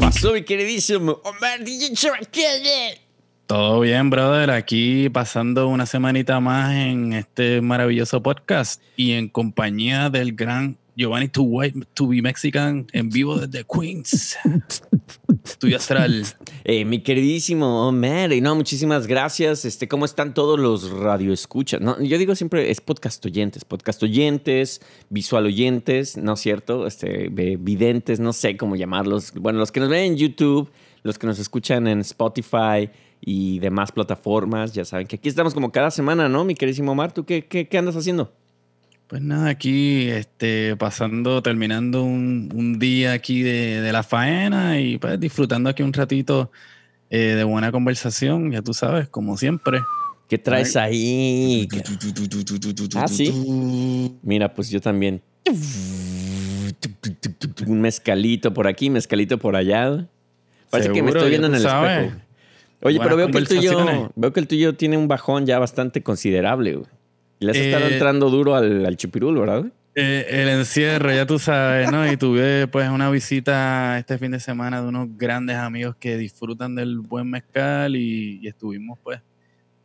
Pasó mi queridísimo Omar DJ. Todo bien, brother. Aquí pasando una semanita más en este maravilloso podcast y en compañía del gran Giovanni To White To Be Mexican en vivo desde Queens. Estudio Astral. Eh, mi queridísimo Omar, y no, muchísimas gracias. Este, ¿Cómo están todos los radioescuchas? No, yo digo siempre es podcast oyentes, podcast oyentes, visual oyentes, ¿no es cierto? Este, videntes, no sé cómo llamarlos. Bueno, los que nos ven en YouTube, los que nos escuchan en Spotify y demás plataformas, ya saben que aquí estamos como cada semana, ¿no? Mi queridísimo Omar, ¿tú qué, qué, qué andas haciendo? Pues nada, aquí este, pasando, terminando un, un día aquí de, de la faena y pues disfrutando aquí un ratito eh, de buena conversación, ya tú sabes, como siempre. ¿Qué traes ahí? Ah, sí. Mira, pues yo también. Un mezcalito por aquí, mezcalito por allá. Parece que me estoy viendo en el sabes. espejo. Oye, Buenas pero veo que, el tuyo, veo que el tuyo tiene un bajón ya bastante considerable, güey. Y le has estado Eh, entrando duro al, al chupirul, ¿verdad? Eh, el encierro, ya tú sabes, ¿no? Y tuve pues una visita este fin de semana de unos grandes amigos que disfrutan del buen mezcal y, y estuvimos pues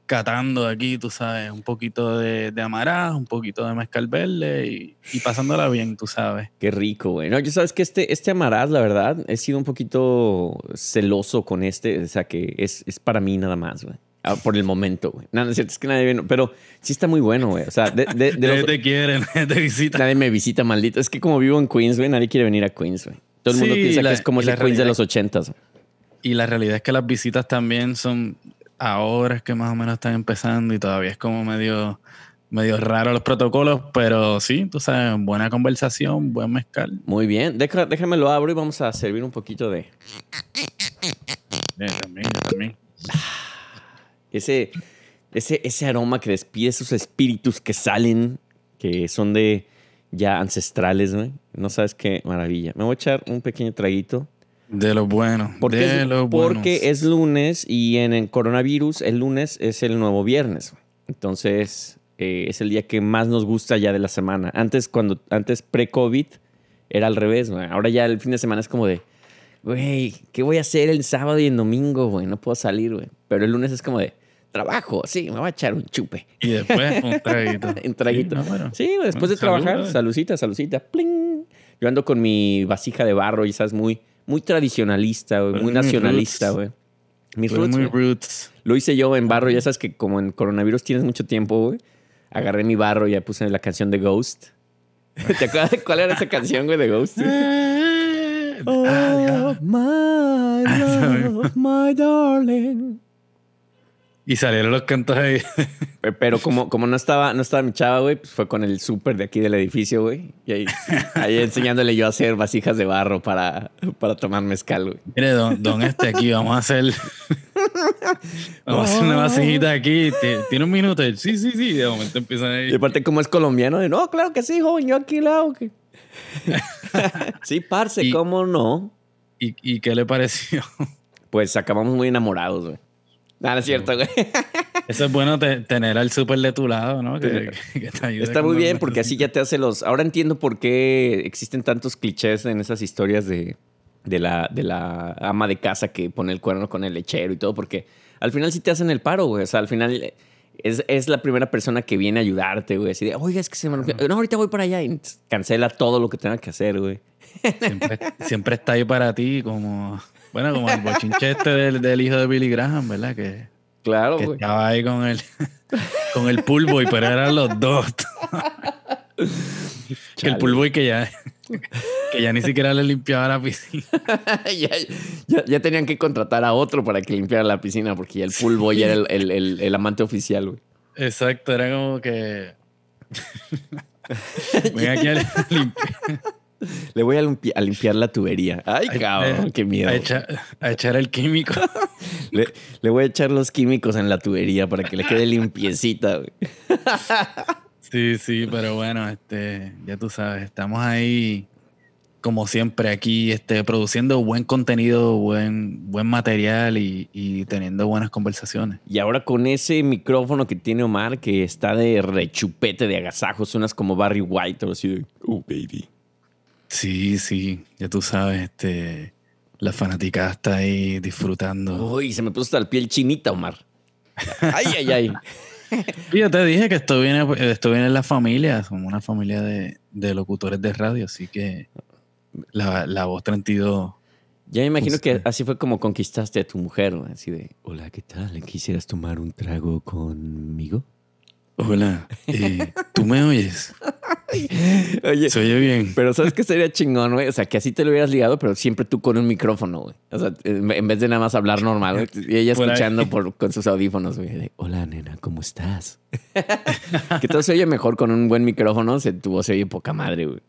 catando aquí, tú sabes, un poquito de, de amarás, un poquito de mezcal verde y, y pasándola bien, tú sabes. Qué rico, güey. No, yo sabes que este, este Amaraz, la verdad, he sido un poquito celoso con este. O sea, que es, es para mí nada más, güey. Ah, Por el momento, güey. No, no es cierto, es que nadie viene. Pero sí está muy bueno, güey. O sea, de, de- de Nadie los- te quieren, te visita. nadie me visita, maldito. Es que como vivo en Queens, güey, nadie quiere venir a Queens, güey. Todo el mundo Sí, piensa la- que es como la Queens de realidad- los ochentas. Y la realidad es que las visitas también son ahora es que más o menos están empezando y todavía es como medio, medio raro los protocolos, pero sí, tú sabes, buena conversación, buen mezcal. Muy bien. Deja, déjame lo abro y vamos a servir un poquito de Eh, también, también. Ese, ese, ese aroma que despide esos espíritus que salen, que son de ya ancestrales, güey. No sabes qué maravilla. Me voy a echar un pequeño traguito. De lo bueno. Porque, de es, lo porque buenos. es lunes y en el coronavirus el lunes es el nuevo viernes. Entonces eh, es el día que más nos gusta ya de la semana. Antes, cuando antes pre-COVID, era al revés. güey. Ahora ya el fin de semana es como de, güey, ¿qué voy a hacer el sábado y el domingo, güey? No puedo salir, güey. Pero el lunes es como de, trabajo, sí, me voy a echar un chupe. Y después un traguito. Un traguito. Sí, no, bueno. Sí, güey, después de Salud, trabajar, brother. salucita, salucita, pling. Yo ando con mi vasija de barro y sabes, muy, muy tradicionalista, güey, muy muy nacionalista, güey. Mis Fue roots, muy roots. Lo hice yo en barro, ya sabes que como en coronavirus tienes mucho tiempo, güey. Agarré mi barro y ya puse la canción de Ghost. ¿Te acuerdas de cuál era esa canción, güey, de Ghost? Ah, my love, my darling. Y salieron los cantos ahí. Pe- Pero como, como no estaba, no estaba mi chava, güey, pues fue con el súper de aquí del edificio, güey. Y ahí, ahí enseñándole yo a hacer vasijas de barro para, para tomar mezcal, güey. Mire, don, don este aquí, vamos a hacer. vamos a hacer una vasijita aquí. Ti- ¿Tiene un minuto? Sí, sí, sí. De momento empiezan ahí. Y aparte, como es colombiano, de no, claro que sí, joven, yo aquí la hago. que-". sí, parce, Y- ¿cómo no? ¿Y, y qué le pareció? Pues acabamos muy enamorados, güey. Nada, es cierto, güey. Eso es bueno te- tener al súper de tu lado, ¿no? Que, que te ayude Está muy bien porque así ya te hace los... Ahora entiendo por qué existen tantos clichés en esas historias de, de, la, de la ama de casa que pone el cuerno con el lechero y todo, porque al final sí te hacen el paro, güey. O sea, al final es, es la primera persona que viene a ayudarte, güey. Así de, oiga, es que se me... rompió". No, ahorita voy para allá y cancela todo lo que tenga que hacer, güey. Siempre, siempre está ahí para ti, como. Bueno, como el bochinche este del, del hijo de Billy Graham, ¿verdad? Que, Claro, que güey. estaba ahí con el, con el pool boy, pero eran los dos. que el pool boy que ya, que ya ni siquiera le limpiaba la piscina. ya, ya- ya tenían que contratar a otro para que limpiara la piscina porque ya el pool boy era el, el- el- el amante oficial, güey. Exacto, era como que. Ven aquí a limpiar. Le voy a, limpi- a limpiar la tubería. Ay, cabrón, qué miedo. A echar, a echar el químico. Le, le voy a echar los químicos en la tubería para que le quede limpiecita, güey. Sí, sí, pero bueno, este, ya tú sabes, estamos ahí como siempre aquí, este, produciendo buen contenido, buen, buen material y, y teniendo buenas conversaciones. Y ahora con ese micrófono que tiene Omar, que está de rechupete de agasajo, suenas como Barry White, o así de, Oh, baby. Sí, sí, ya tú sabes, este, la fanaticada está ahí disfrutando. Uy, se me puso hasta el piel chinita, Omar. Ay, ay, ay. Yo te dije que esto viene, esto viene en la familia, somos una familia de, de locutores de radio, así que la, la voz 32 Ya me imagino Pues, que eh. así fue como conquistaste a tu mujer, así de, hola, ¿qué tal? ¿Quisieras tomar un trago conmigo? Hola, eh, ¿tú me oyes? Oye, ¿Se oye bien? pero ¿sabes qué sería chingón, güey? O sea, que así te lo hubieras ligado, pero siempre tú con un micrófono, güey. O sea, en vez de nada más hablar normal, güey. Y ella Por ahí. escuchando por, con sus audífonos, güey. hola, nena, ¿cómo estás? que todo se oye mejor con un buen micrófono, se, tu voz se oye poca madre, güey.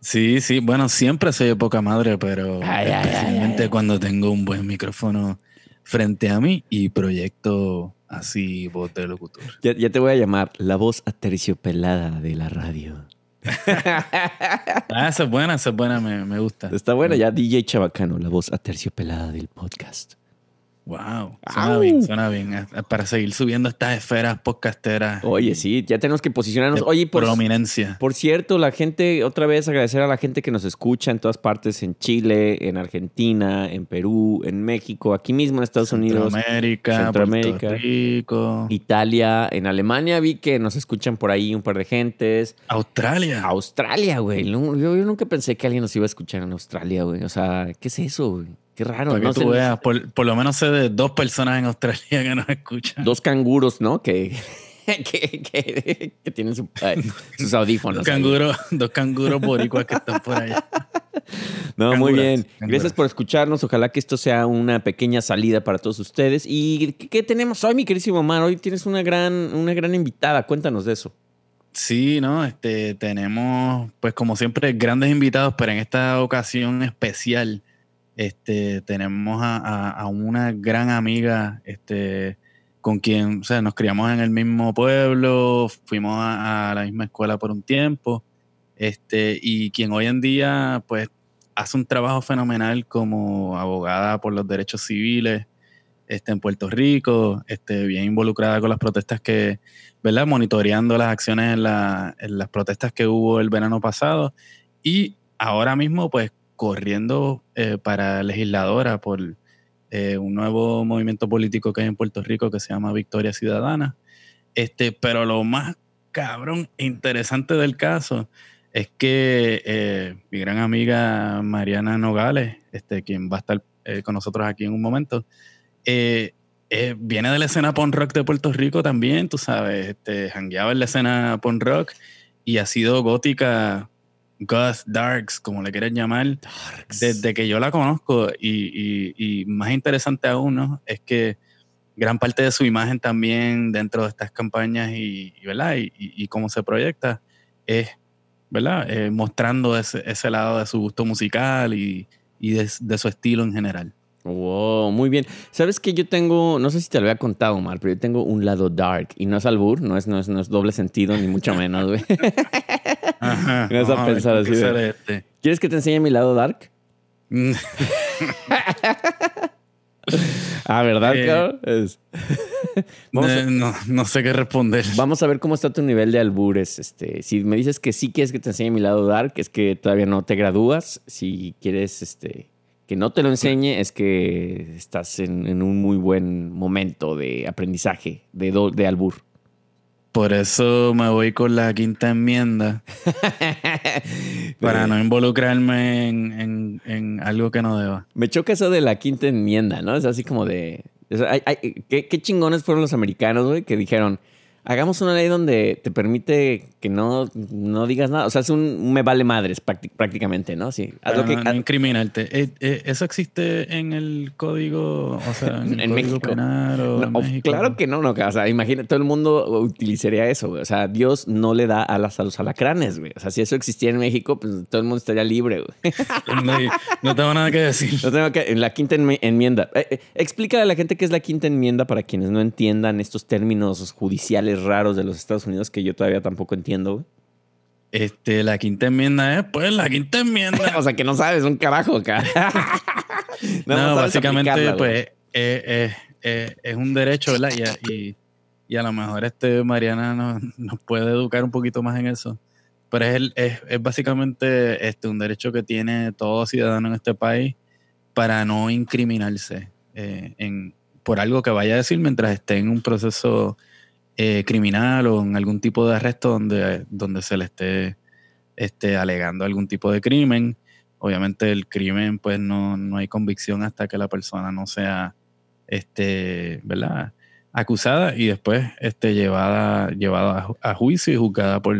Sí, sí, bueno, siempre se oye poca madre, pero Ay, ay, ay, especialmente ay. cuando tengo un buen micrófono frente a mí y proyecto así voz de locutor. Ya, ya te voy a llamar la voz aterciopelada de la radio. Ah, esa es buena, esa es buena, me, me gusta. Está buena ya DJ Chabacano, la voz aterciopelada del podcast. Wow, suena Au. bien, suena bien. eh, Para seguir subiendo estas esferas podcasteras. Oye, sí, ya tenemos que posicionarnos. Oye, por, prominencia. por cierto, la gente, otra vez agradecer a la gente que nos escucha en todas partes, en Chile, en Argentina, en Perú, en México, aquí mismo en Estados Unidos, Centroamérica, Centroamérica. Puerto Rico, Italia, en Alemania vi que nos escuchan por ahí un par de gentes. Australia. Australia, güey. Yo nunca pensé que alguien nos iba a escuchar en Australia, güey. O sea, ¿qué es eso, güey? Qué raro. Para que no tú sé, veas, por, por lo menos sé de dos personas en Australia que nos escuchan. Dos canguros, ¿no? Que, que, que- que tienen su- ay, sus audífonos. Dos canguros, dos canguros boricuas que están por allá. No, muy bien. canguras. Gracias por escucharnos. Ojalá que esto sea una pequeña salida para todos ustedes. ¿Y qué, qué tenemos hoy, mi querísimo Omar? Hoy tienes una gran, una gran invitada. Cuéntanos de eso. Sí, ¿no? Este, tenemos, pues como siempre, grandes invitados, pero en esta ocasión especial, este, tenemos a, una gran amiga, este, con quien, o sea, nos criamos en el mismo pueblo, fuimos a, la misma escuela por un tiempo, este, y quien hoy en día, pues, hace un trabajo fenomenal como abogada por los derechos civiles, este, en Puerto Rico, bien involucrada con las protestas que, ¿verdad? Monitoreando las acciones en, en las protestas que hubo el verano pasado y ahora mismo pues corriendo eh, para legisladora por eh, un nuevo movimiento político que hay en Puerto Rico que se llama Victoria Ciudadana. Este, pero lo más cabrón e interesante del caso es que eh, mi gran amiga Mariana Nogales, este, quien va a estar con nosotros aquí en un momento, viene de la escena punk rock de Puerto Rico también, tú sabes, este, jangueaba en la escena punk rock y ha sido gótica, goth, darks, como le quieras llamar, desde que yo la conozco y, y- y más interesante aún, ¿no? Es que gran parte de su imagen también dentro de estas campañas y, y, ¿verdad? Y, cómo se proyecta es, ¿verdad? Eh, mostrando ese, ese lado de su gusto musical y, y de, de su estilo en general. Wow, muy bien. Sabes que yo tengo, no sé si te lo había contado, Omar, pero yo tengo un lado dark y no es albur, no es, no es, no es doble sentido, ni mucho menos, güey. Ajá. Vas a pensar así de-. ¿Quieres que te enseñe mi lado dark? Ah, ¿verdad, Eh, cabrón? Es- Vamos a- no, no- no sé qué responder. Vamos a ver cómo está tu nivel de albures. Este, si me dices que sí quieres que te enseñe mi lado dark, es que todavía no te gradúas. Si quieres este, que no te lo enseñe, es que estás en, en un muy buen momento de aprendizaje de, do- de albur. Por eso me voy con la quinta enmienda, para no involucrarme en, en- en algo que no deba. Me choca eso de la quinta enmienda, ¿no? Es así como de. hay- hay- ¿qué, qué chingones fueron los americanos, güey, que dijeron. Hagamos una ley donde te permite que no, no digas nada. O sea, es un, me vale madres prácti- prácticamente, ¿no? Sí. Haz lo que- no, no incriminarte. Eh, eh, ¿Eso existe en el código, o sea, en, el En código México. penal o No, en México? claro que no, no. O sea, imagina, todo el mundo utilizaría eso, güey. O sea, Dios no le da alas a los alacranes, güey. O sea, si eso existiera en México, pues todo el mundo estaría libre, güey. No, no tengo nada que decir. No tengo que, en la quinta enmi- enmienda. Eh, eh, explícale a la gente qué es la quinta enmienda para quienes no entiendan estos términos judiciales raros de los Estados Unidos que yo todavía tampoco entiendo, güey. Este, la quinta enmienda es, pues, la quinta enmienda. O sea, que no sabes un carajo, cara. No, básicamente, pues, eh, eh, eh, es un derecho, ¿verdad? Y, a- y, y a lo mejor este Mariana nos, nos puede educar un poquito más en eso. pero es, el- es, es básicamente este, un derecho que tiene todo ciudadano en este país para no incriminarse eh, en, por algo que vaya a decir mientras esté en un proceso eh, criminal o en algún tipo de arresto donde, donde se le esté este, alegando algún tipo de crimen. Obviamente el crimen, pues no, no hay convicción hasta que la persona no sea, este, ¿verdad? Acusada y después este, llevada, llevada a, a juicio y juzgada por,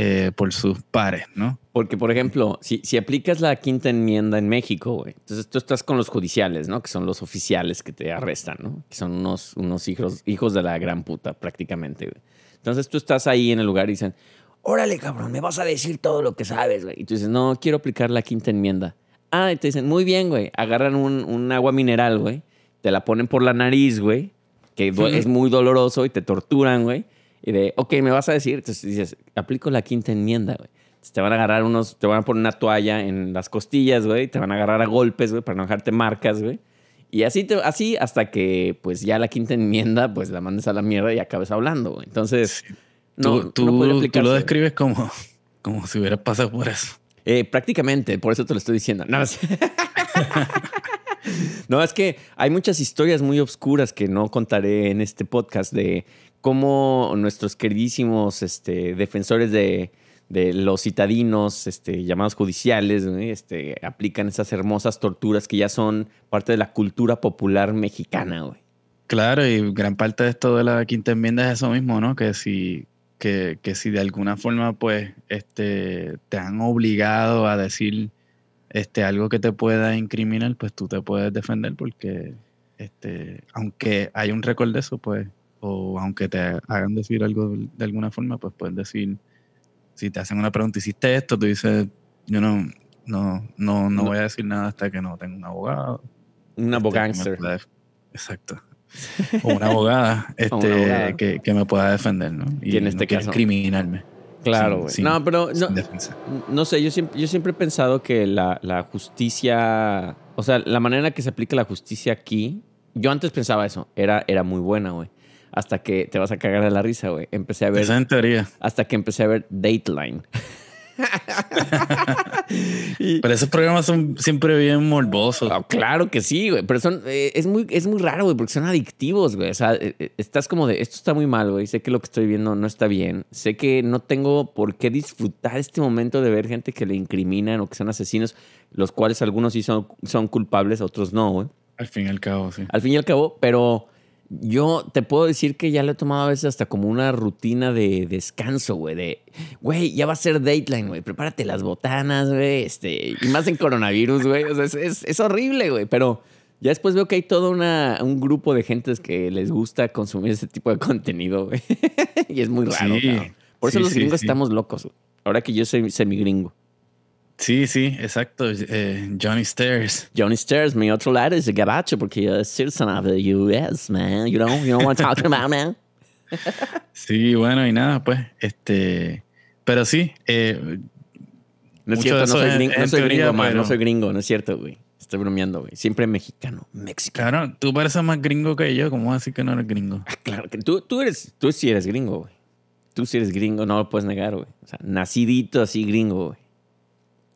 eh, por sus pares, ¿no? Porque, por ejemplo, si, si aplicas la quinta enmienda en México, güey, entonces tú estás con los judiciales, ¿no? Que son los oficiales que te arrestan, ¿no? Que son unos, unos hijos, hijos de la gran puta, prácticamente, güey. Entonces tú estás ahí en el lugar y dicen, órale, cabrón, me vas a decir todo lo que sabes, güey. Y tú dices, no, quiero aplicar la quinta enmienda. Ah, y te dicen, muy bien, güey. Agarran un, un agua mineral, güey. Te la ponen por la nariz, güey. Que es muy doloroso y te torturan, güey. Y de, ok, me vas a decir. Entonces dices, aplico la quinta enmienda, güey. Entonces, te van a agarrar unos, te van a poner una toalla en las costillas, güey. Te van a agarrar a golpes, güey, para no dejarte marcas, güey. Y así, te- así hasta que, pues ya la quinta enmienda, pues la mandes a la mierda y acabes hablando, güey. Entonces, no, tú, tú, no tú lo describes como, como si hubieras pasado por eso. Eh, prácticamente, por eso te lo estoy diciendo. No, es- No, es que hay muchas historias muy obscuras que no contaré en este podcast de cómo nuestros queridísimos este, defensores de, los citadinos, este, llamados judiciales, este, aplican esas hermosas torturas que ya son parte de la cultura popular mexicana, güey. Claro, y gran parte de esto de la quinta enmienda es eso mismo, ¿no? Que si, que, que si de alguna forma, pues, este, te han obligado a decir este, algo que te pueda incriminar, pues tú te puedes defender porque, este, aunque hay un récord de eso, pues, o aunque te hagan decir algo de, alguna forma, pues puedes decir, si te hacen una pregunta, hiciste esto, tú dices, yo no, no, no, no, voy a decir nada hasta que no tenga un abogado. Un este, def- Exacto. O una abogada, este. Que, que me pueda defender, ¿no? Y en este caso- criminarme. Claro, güey. No, pero no. No sé, yo siempre, yo siempre he pensado que la, la justicia, o sea, la manera en que se aplica la justicia aquí, yo antes pensaba eso, era, era muy buena, güey. Hasta que te vas a cagar de la risa, güey. Empecé a ver, Esa en teoría. hasta que empecé a ver Dateline. Y- Pero esos programas son siempre bien morbosos. Ah, claro que sí, güey. Pero son, eh, es, muy, es muy raro, güey, porque son adictivos, güey. O sea, eh, eh, estás como de, esto está muy mal, güey. Sé que lo que estoy viendo no está bien. Sé que no tengo por qué disfrutar este momento de ver gente que le incriminan o que son asesinos, los cuales algunos sí son, son culpables, otros no, güey. Al fin y al cabo, sí. Al fin y al cabo, pero yo te puedo decir que ya lo he tomado a veces hasta como una rutina de descanso, güey. De, güey, ya va a ser Dateline, güey. Prepárate las botanas, güey. Este, y más en coronavirus, güey. O sea, es, es- es horrible, güey. Pero ya después veo que hay todo una, un grupo de gentes que les gusta consumir ese tipo de contenido, güey. y es muy raro, Sí. Por eso sí, los gringos sí. estamos locos, güey. Ahora que yo soy semigringo. Sí, sí, exacto. Eh, Johnny Stairs. Johnny Stairs, mi otro lado es el gabacho porque yo soy citizen of the US, man. You know, you know what I'm talking about, man. Sí, bueno, y nada, pues, este. Pero sí, eh, No es cierto, no soy, gringo, no soy teoría, gringo, man, pero- no soy gringo, no es cierto, güey. Estoy bromeando, güey. Siempre mexicano. Mexicano. claro, tú pareces más gringo que yo. ¿Cómo vas a decir que no eres gringo? Ah, claro que tú, tú eres, tú sí eres gringo, güey. Tú sí eres gringo, no lo puedes negar, güey. O sea, nacidito así gringo, güey.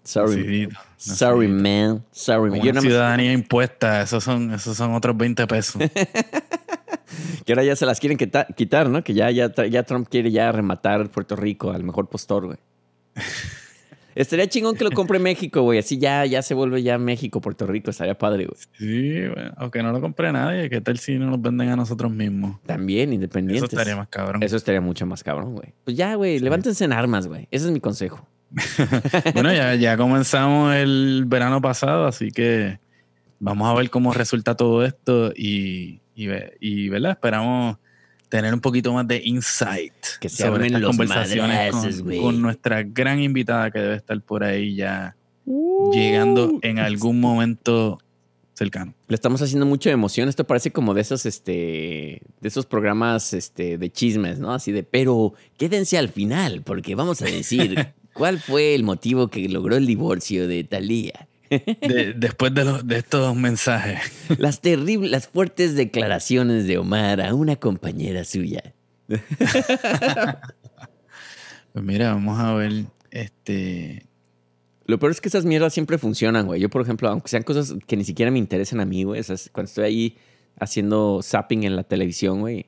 Sorry. Sorry, man. Sorry, man. Una ciudadanía impuesta, esos son, esos son otros 20 pesos. que ahora ya se las quieren quita- quitar, ¿no? Que ya, ya, ya Trump quiere ya rematar Puerto Rico al mejor postor, güey. Estaría chingón que lo compre México, güey. Así ya, ya se vuelve ya México, Puerto Rico. Estaría padre, güey. Sí, bueno, aunque no lo compre nadie, ¿qué tal si no nos venden a nosotros mismos? También Eso independientes. estaría más cabrón. Eso estaría mucho más cabrón, güey. Pues ya, güey, levántense en armas, güey. Ese es mi consejo. Bueno, ya, ya comenzamos el verano pasado, así que vamos a ver cómo resulta todo esto y, y, ve- y, ¿verdad? Esperamos tener un poquito más de insight Que se armen los madrazos, con, nuestra gran invitada que debe estar por ahí ya llegando en algún momento cercano. Le estamos haciendo mucha emoción. Esto parece como de esos, este, de esos programas, este, de chismes, ¿no? Así de, pero quédense al final, porque vamos a decir cuál fue el motivo que logró el divorcio de Talía. De- después de, los, de estos mensajes. Las terribles, las fuertes declaraciones de Omar a una compañera suya. Pues mira, vamos a ver. Este. Lo peor es que esas mierdas siempre funcionan, güey. Yo, por ejemplo, aunque sean cosas que ni siquiera me interesan a mí, güey, esas- cuando estoy ahí haciendo zapping en la televisión, güey,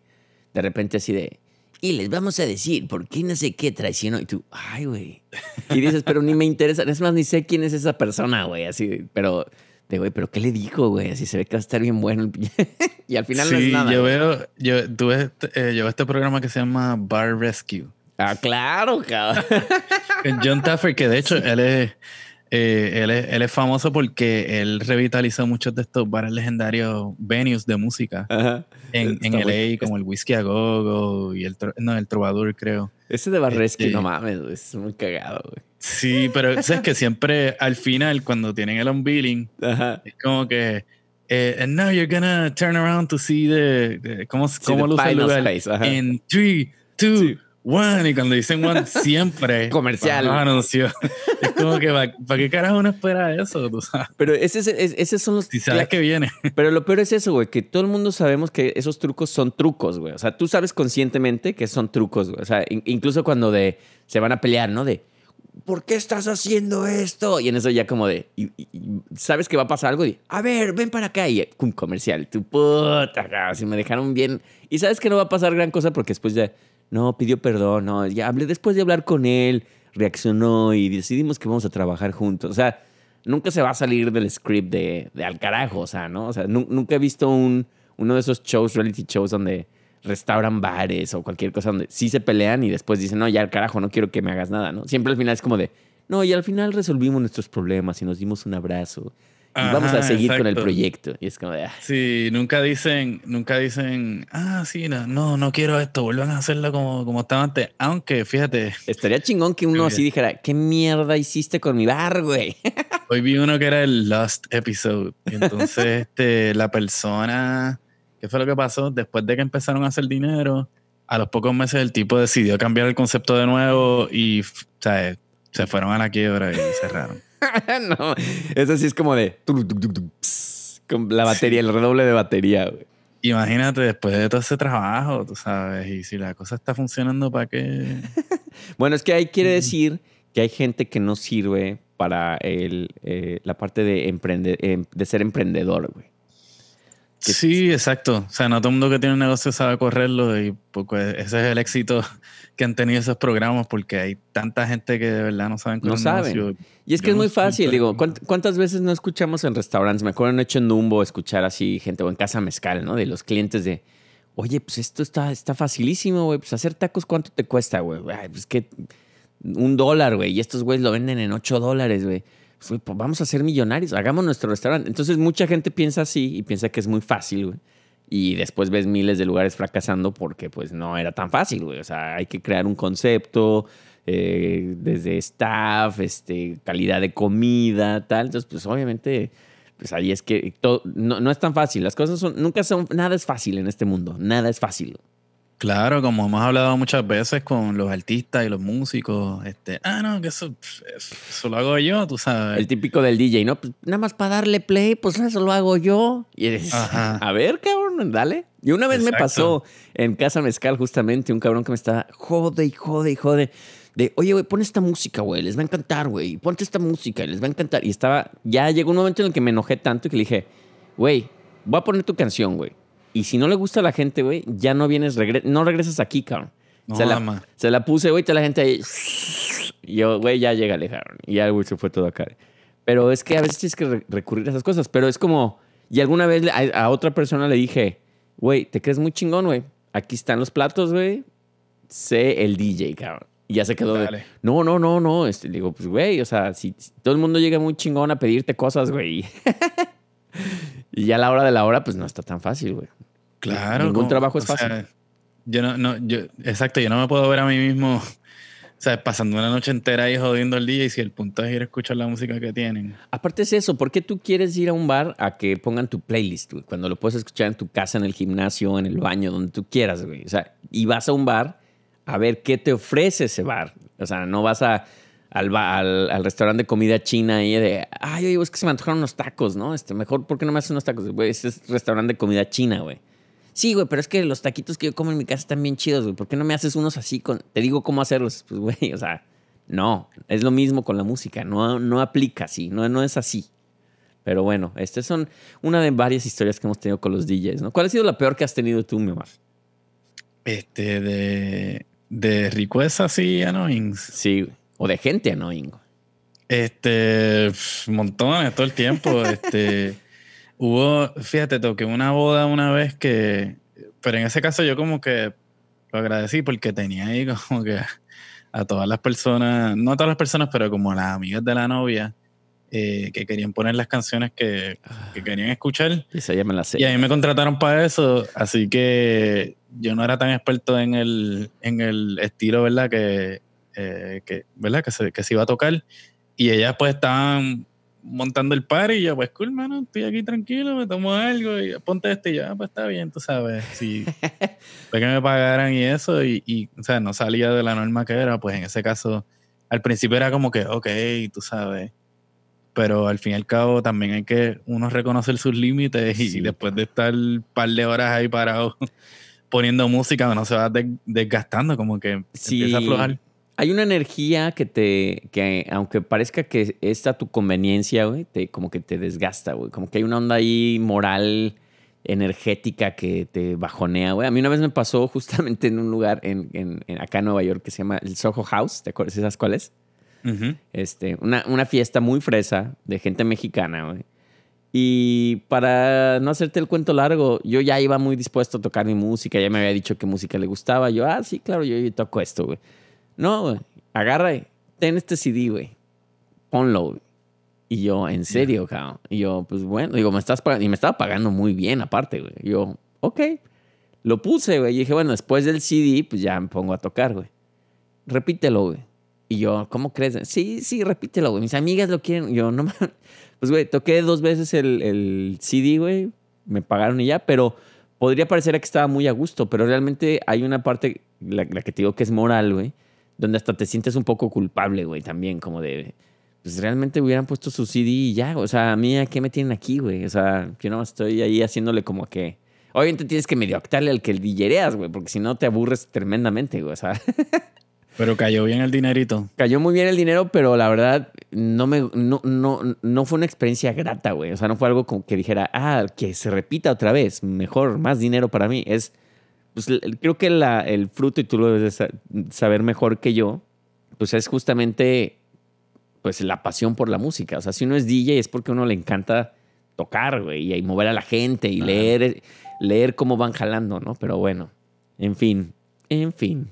de repente así de, y les vamos a decir, ¿por qué no sé qué traicionó? Y tú, ay, güey. Y dices, pero ni me interesa, es más, ni sé quién es esa persona, güey, así, pero, de, güey, pero ¿qué le dijo, güey? Así se ve que va a estar bien bueno. y al final no sí, es nada. yo güey. veo, yo, tú ves, este- eh, yo veo este programa que se llama Bar Rescue. Ah, claro, cabrón. John Taffer, que de hecho él es, eh, él es, él es famoso porque él revitalizó muchos de estos bares legendarios venues de música Ajá. en, en LA, muy- como el Whisky a Go y el, no, el Trovador, creo. Ese de Barresky, Este- no mames, es muy cagado, güey. Sí, pero sabes que siempre al final, cuando tienen el unveiling, es como que. eh, and now you're gonna turn around to see the. the- ¿Cómo, Sí, cómo the luce el lugar? space. En 3, 2, 1. Y cuando dicen 1, siempre. Comercial. anuncio. Es como que, ¿para qué carajo uno espera eso? Tú sabes. Pero ese, es- es- esos son los... Si sabes que viene. Pero lo peor es eso, güey, que todo el mundo sabemos que esos trucos son trucos, güey. O sea, tú sabes conscientemente que son trucos, güey. O sea, in- incluso cuando de, se van a pelear, ¿no? De, ¿por qué estás haciendo esto? Y en eso ya como de, y- y- y sabes que va a pasar algo y, a ver, ven para acá. Y un comercial, tu puta, si me dejaron bien. Y sabes que no va a pasar gran cosa porque después ya, no, pidió perdón, no, ya hablé después de hablar con él, reaccionó y decidimos que vamos a trabajar juntos. O sea, nunca se va a salir del script de, de al carajo, o sea, ¿no? O sea, nu- nunca he visto un, uno de esos shows, reality shows, donde restauran bares o cualquier cosa donde sí se pelean y después dicen, no, ya al carajo, no quiero que me hagas nada, ¿no? Siempre al final es como de, no, y al final resolvimos nuestros problemas y nos dimos un abrazo vamos a seguir con el proyecto. Y es como de, ah, Sí, nunca dicen, nunca dicen, ah, sí, no, no, no quiero esto, vuelvan a hacerlo como, como estaba antes. Aunque, fíjate, estaría chingón que uno así dijera, ¿qué mierda hiciste con mi bar, güey? Hoy vi uno que era el Lost Episode. Y entonces, este, la persona, ¿qué fue lo que pasó? Después de que empezaron a hacer dinero, a los pocos meses el tipo decidió cambiar el concepto de nuevo y, o sea, se fueron a la quiebra y cerraron. no, eso sí es como de, con la batería, el redoble de batería, güey. Imagínate después de todo ese trabajo, tú sabes, y si la cosa está funcionando, ¿para qué? Bueno, es que ahí quiere decir que hay gente que no sirve para el, eh, la parte de, emprende- em- de ser emprendedor, güey. Que- Sí, exacto. O sea, no todo el mundo que tiene un negocio sabe correrlo y pues, ese es el éxito que han tenido esos programas porque hay tanta gente que de verdad no saben correr No saben. negocio. Y es que es no muy fácil, digo, ¿cuánt- ¿cuántas veces no escuchamos en restaurantes? Me acuerdo en Hecho en Dumbo escuchar así gente o en Casa Mezcal, ¿no? De los clientes de, oye, pues esto está, está facilísimo, güey, pues hacer tacos, ¿cuánto te cuesta, güey? Pues que un dólar, güey, y estos güeyes lo venden en ocho dólares, güey. Pues, pues vamos a ser millonarios, hagamos nuestro restaurante. Entonces mucha gente piensa así y piensa que es muy fácil. Y después ves miles de lugares fracasando porque pues no era tan fácil. O sea, hay que crear un concepto, eh, desde staff, este, calidad de comida, tal. Entonces, pues obviamente, pues ahí es que no, no es tan fácil. Las cosas son, nunca son, nada es fácil en este mundo. Nada es fácil. Claro, como hemos hablado muchas veces con los artistas y los músicos, este, ah, no, que eso, eso lo hago yo, tú sabes. El típico del DJ, ¿no? Pues nada más para darle play, pues eso lo hago yo. Y eres, a ver, cabrón, dale. Y una vez me pasó en Casa Mezcal justamente un cabrón que me estaba jode y jode y jode. De, oye, güey, pon esta música, güey, les va a encantar, güey. Ponte esta música, les va a encantar. Y estaba, ya llegó un momento en el que me enojé tanto que le dije, güey, voy a poner tu canción, güey. Y si no le gusta a la gente, güey, ya no vienes, regre- no regresas aquí, cabrón. No, se, la, se la puse, güey, toda la gente ahí. Y yo, güey, ya llega, cabrón. Y ya, güey, se fue todo acá. Pero es que a veces tienes que re- recurrir a esas cosas. Pero es como, y alguna vez a, a otra persona le dije, güey, te crees muy chingón, güey. Aquí están los platos, güey. Sé el DJ, cabrón. Y ya se quedó de, no, no, no, no. Este, le digo, pues, güey, o sea, si, si todo el mundo llega muy chingón a pedirte cosas, güey. y ya a la hora de la hora, pues no está tan fácil, güey. Claro. Ningún trabajo es sea, fácil. yo no, no, yo, exacto, yo no me puedo ver a mí mismo, o sea, pasando una noche entera ahí jodiendo el día y si el punto es ir a escuchar la música que tienen. Aparte es eso, ¿por qué tú quieres ir a un bar a que pongan tu playlist, güey? Cuando lo puedes escuchar en tu casa, en el gimnasio, en el baño, donde tú quieras, güey. O sea, y vas a un bar a ver qué te ofrece ese bar. O sea, no vas a, al, al, al restaurante de comida china y de, ay, oye, es que se me antojaron unos tacos, ¿no? Este, mejor, ¿por qué no me haces unos tacos? Güey, ese es restaurante de comida china, güey. Sí, güey, pero es que los taquitos que yo como en mi casa están bien chidos, güey. ¿Por qué no me haces unos así con... Te digo cómo hacerlos. Pues, güey, o sea, no. Es lo mismo con la música. No, no aplica así. No, no es así. Pero bueno, estas son una de varias historias que hemos tenido con los DJs, ¿no? ¿Cuál ha sido la peor que has tenido tú, mi amor? Este, de, de requests así annoying. Sí, güey. O de gente annoying. güey. Este, montones todo el tiempo. este, hubo, fíjate, toqué una boda una vez que, pero en ese caso yo como que lo agradecí porque tenía ahí como que a todas las personas, no a todas las personas, pero como a las amigas de la novia, eh, que querían poner las canciones que, que querían escuchar. Y se llama la Y a mí me contrataron para eso, así que yo no era tan experto en el, en el estilo, ¿verdad? Que, eh, que, ¿verdad? Que se, que se iba a tocar. Y ellas pues estaban montando el party y yo, pues cool, mano, estoy aquí tranquilo, me tomo algo y ponte este y yo, ah, pues está bien, tú sabes. Si fue que me pagaran y eso, y, y, o sea, no salía de la norma que era, pues en ese caso, al principio era como que, ok, tú sabes. Pero al fin y al cabo también hay que uno reconocer sus límites y Sí. después de estar un par de horas ahí parado poniendo música, uno se va des- desgastando, como que Sí. empieza a aflojar. Hay una energía que te, que aunque parezca que está a tu conveniencia, güey, te, como que te desgasta, güey. Como que hay una onda ahí moral, energética que te bajonea, güey. A mí una vez me pasó justamente en un lugar en, en- en- acá en Nueva York que se llama el Soho House. ¿Te acuerdas? ¿Sabes cuál es? Este, una, una fiesta muy fresa de gente mexicana, güey. Y para no hacerte el cuento largo, yo ya iba muy dispuesto a tocar mi música, ya me había dicho qué música le gustaba. Yo, ah, sí, claro, yo, yo toco esto, güey. No, güey, agarra, y ten este CD, güey. Ponlo, güey. Y yo, ¿en serio, cabrón? Y yo, pues bueno, digo, me estás pagando, y me estaba pagando muy bien aparte, güey. Y yo, ok. Lo puse, güey. Y dije, bueno, después del CD, pues ya me pongo a tocar, güey. Repítelo, güey. Y yo, ¿cómo crees? Sí, sí, repítelo, güey. Mis amigas lo quieren. Y yo, no mames. Pues, güey, toqué dos veces el, el CD, güey. Me pagaron y ya, pero podría parecer que estaba muy a gusto, pero realmente hay una parte, la, la que te digo que es moral, güey, donde hasta te sientes un poco culpable, güey, también, como de, pues realmente hubieran puesto su CD y ya, o sea, a mí, ¿a qué me tienen aquí, güey? O sea, yo no estoy ahí haciéndole como que... Obviamente tienes que medio actarle al que DJereas, güey, porque si no te aburres tremendamente, güey, o sea... Pero cayó bien el dinerito. Cayó muy bien el dinero, pero la verdad no me no, no, no fue una experiencia grata, güey. O sea, no fue algo como que dijera, ah, que se repita otra vez, mejor, más dinero para mí. Es, pues creo que la, el fruto, y tú lo debes de sa- saber mejor que yo, pues es justamente pues la pasión por la música. O sea, si uno es DJ es porque a uno le encanta tocar, güey, y mover a la gente y Ajá. leer, leer cómo van jalando, ¿no? Pero bueno, en fin, en fin.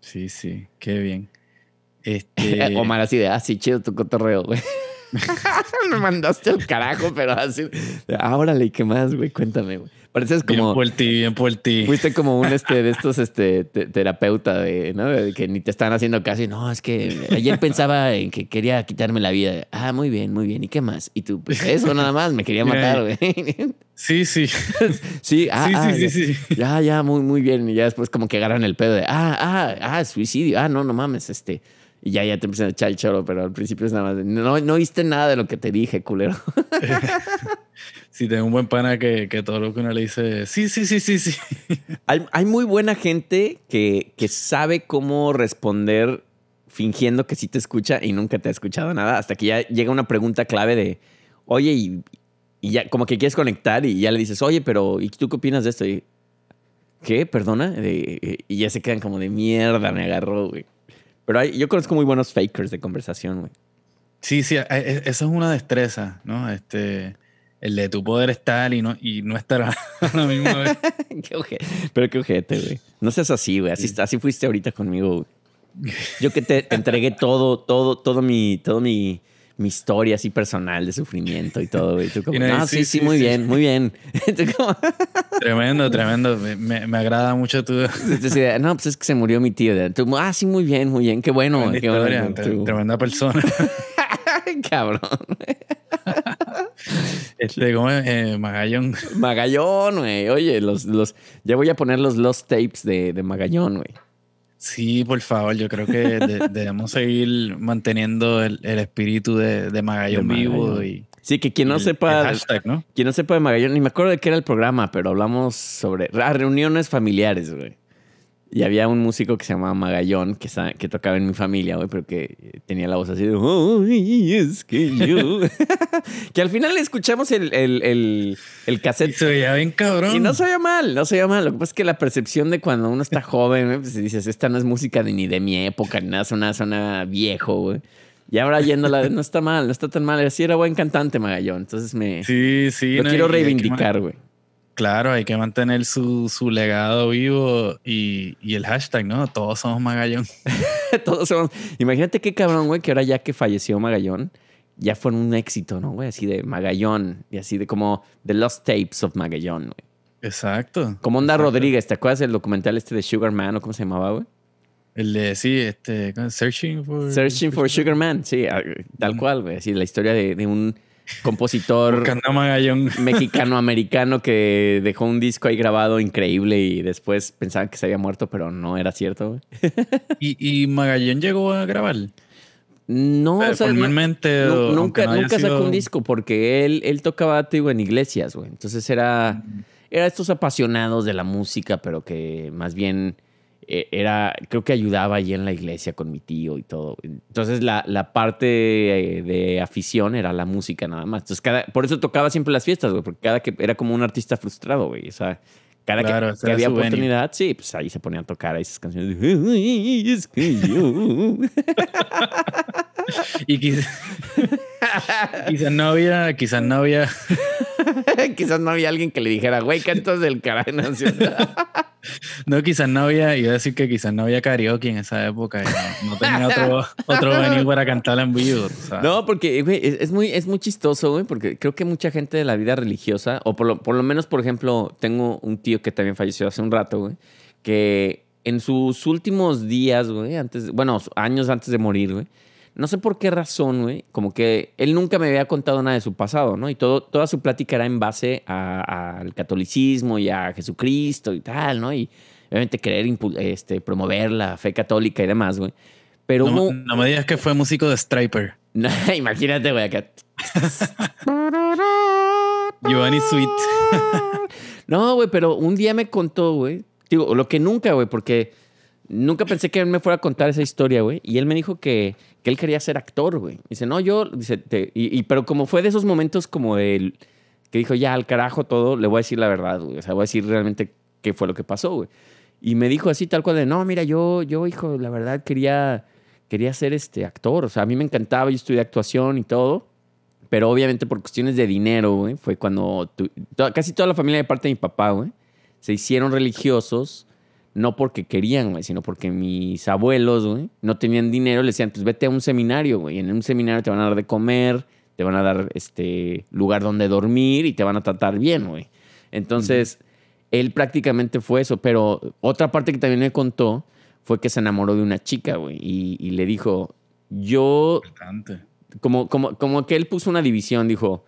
Sí, sí, qué bien. Este, Omar así de, ah, sí, chido tu cotorreo, güey. Me mandaste al carajo, pero así. Ah, órale, ¿y qué más, güey? Cuéntame, güey. Pareces bien como. por ti, bien por ti. Fuiste como un este de estos este te- terapeuta de, ¿no? De que ni te están haciendo caso y no, es que ayer pensaba en que quería quitarme la vida. Ah, muy bien, muy bien. ¿Y qué más? Y tú, pues eso nada más, me quería matar, güey. Sí, sí. Sí, ah, sí, ah, sí, ya. sí, sí. Ya, ya, muy, muy bien. Y ya después como que agarran el pedo de, ah, ah, ah, suicidio. Ah, no, no mames, este. Y ya, ya te empiezan a echar el choro, pero al principio es nada más, de, no, no oíste nada de lo que te dije, culero. Sí, tengo un buen pana que, que todo lo que uno le dice, sí, sí, sí, sí, sí. Hay, hay muy buena gente que, que sabe cómo responder fingiendo que sí te escucha y nunca te ha escuchado nada, hasta que ya llega una pregunta clave de, oye, y, y ya como que quieres conectar y ya le dices, oye, pero ¿y tú qué opinas de esto? Y, ¿Qué? ¿Perdona? Y ya se quedan como de mierda, me agarró, güey. Pero hay- yo conozco muy buenos fakers de conversación, güey. Sí, sí, e- e- eso es una destreza, ¿no? Este, el de tu poder estar y no, y no estar a la misma vez. Qué oje- Pero qué ojete, güey. No seas así, güey. Así, así fuiste ahorita conmigo, güey. Yo que te, te entregué todo, todo, todo mi, todo mi, mi historia así personal de sufrimiento y todo, güey. Tú como, Y no, no, sí, sí, sí, sí, muy sí. bien, muy bien. Como, Tremendo, tremendo. Me, me- me agrada mucho tu entonces, no, pues es que se murió mi tío. Tú, ah, sí, muy bien, muy bien. Qué bueno, tremenda qué historia, Tú- tremenda persona. Cabrón. Este, ¿cómo es? Eh, Magallón. Magallón, güey. Oye, los, los, ya voy a poner los lost tapes de, de Magallón, güey. Sí, por favor, yo creo que de- debemos seguir manteniendo el, el espíritu de, de Magallón De vivo Magallón. y, Sí, que quien no El- sepa. el hashtag, ¿no? Quien no sepa de Magallón, ni me acuerdo de qué era el programa, pero hablamos sobre ah, reuniones familiares, güey. Y había un músico que se llamaba Magallón, que, tocaba en mi familia, güey, pero que tenía la voz así de, "Ay, es que yo... que al final escuchamos el, el, el, el Y cassette se veía bien cabrón. y no se oía mal, no se oía mal. Lo que pasa es que la percepción de cuando uno está joven, güey, pues dices, esta no es música de, ni de mi época, ni nada, suena, suena viejo, güey. Y ahora yéndola, no está mal, no está tan mal. Así era buen cantante Magallón. Entonces me Sí, sí. lo no, quiero y reivindicar, güey. Claro, hay que mantener su, su legado vivo y, y el hashtag, ¿no? Todos somos Magallón. Todos somos. Imagínate qué cabrón, güey, que ahora ya que falleció Magallón, ya fue un éxito, ¿no, güey? Así de Magallón y así de como The Lost Tapes of Magallón, güey. Exacto. Como Onda Exacto. Rodríguez, ¿te acuerdas del documental este de Sugar Man o cómo se llamaba, güey? El de, sí, este. Searching for... Searching for Sugar Man, sí, tal cual, güey. Así la historia de, de un compositor mexicano-americano que dejó un disco ahí grabado increíble y después pensaban que se había muerto, pero no era cierto. ¿Y, y Magallón llegó a grabar? No, o sea, formalmente. o- nunca, no nunca sacó un disco porque él, él tocaba, digo, en iglesias, güey. Entonces era, era estos apasionados de la música, pero que más bien era, creo que ayudaba allí en la iglesia con mi tío y todo. Entonces la, la parte eh, de afición era la música nada más. Entonces cada, por eso tocaba siempre las fiestas, güey, porque cada que era como un artista frustrado, güey. O sea, cada que- Claro, había venue. oportunidad, sí, pues ahí se ponía a tocar esas canciones. de, "Ay, es que yo". Y quizás, quizás no había, quizás no había, Quizás no había alguien que le dijera, güey, cantas del carajo. No, sé. no, quizás no había, iba a decir que quizás no había karaoke en esa época. y No, no tenía otro, otro venue para cantar en vivo. sabes. No, porque, güey, es, es muy, es muy chistoso, güey, porque creo que mucha gente de la vida religiosa, o por lo, por lo menos, por ejemplo, tengo un tío que también falleció hace un rato, güey, que en sus últimos días, güey, antes, bueno, años antes de morir, güey, no sé por qué razón, güey, como que él nunca me había contado nada de su pasado, ¿no? Y todo, toda su plática era en base al catolicismo y a Jesucristo y tal, ¿no? Y obviamente querer este, promover la fe católica y demás, güey. Pero No, hubo... no me digas que fue músico de Striper. No, imagínate, güey, acá. Giovanni Sweet. No, güey, pero un día me contó, güey. Digo, lo que nunca, güey, porque nunca pensé que él me fuera a contar esa historia, güey. Y él me dijo que, que él quería ser actor, güey. Dice, no, yo, dice, y, pero como fue de esos momentos como el que dijo, ya, al carajo todo, le voy a decir la verdad, güey. O sea, voy a decir realmente qué fue lo que pasó, güey. Y me dijo así, tal cual, de, no, mira, yo, yo, hijo, la verdad quería, quería ser este actor. O sea, a mí me encantaba, yo estudié actuación y todo. Pero obviamente por cuestiones de dinero, güey, fue cuando casi toda la familia de parte de mi papá, güey, se hicieron religiosos, no porque querían, güey, sino porque mis abuelos, güey, no tenían dinero, le decían, pues vete a un seminario, güey, en un seminario te van a dar de comer, te van a dar este lugar donde dormir y te van a tratar bien, güey. Entonces, él prácticamente fue eso, pero otra parte que también me contó fue que se enamoró de una chica, güey, y, y le dijo, yo como, como, como que él puso una división, dijo,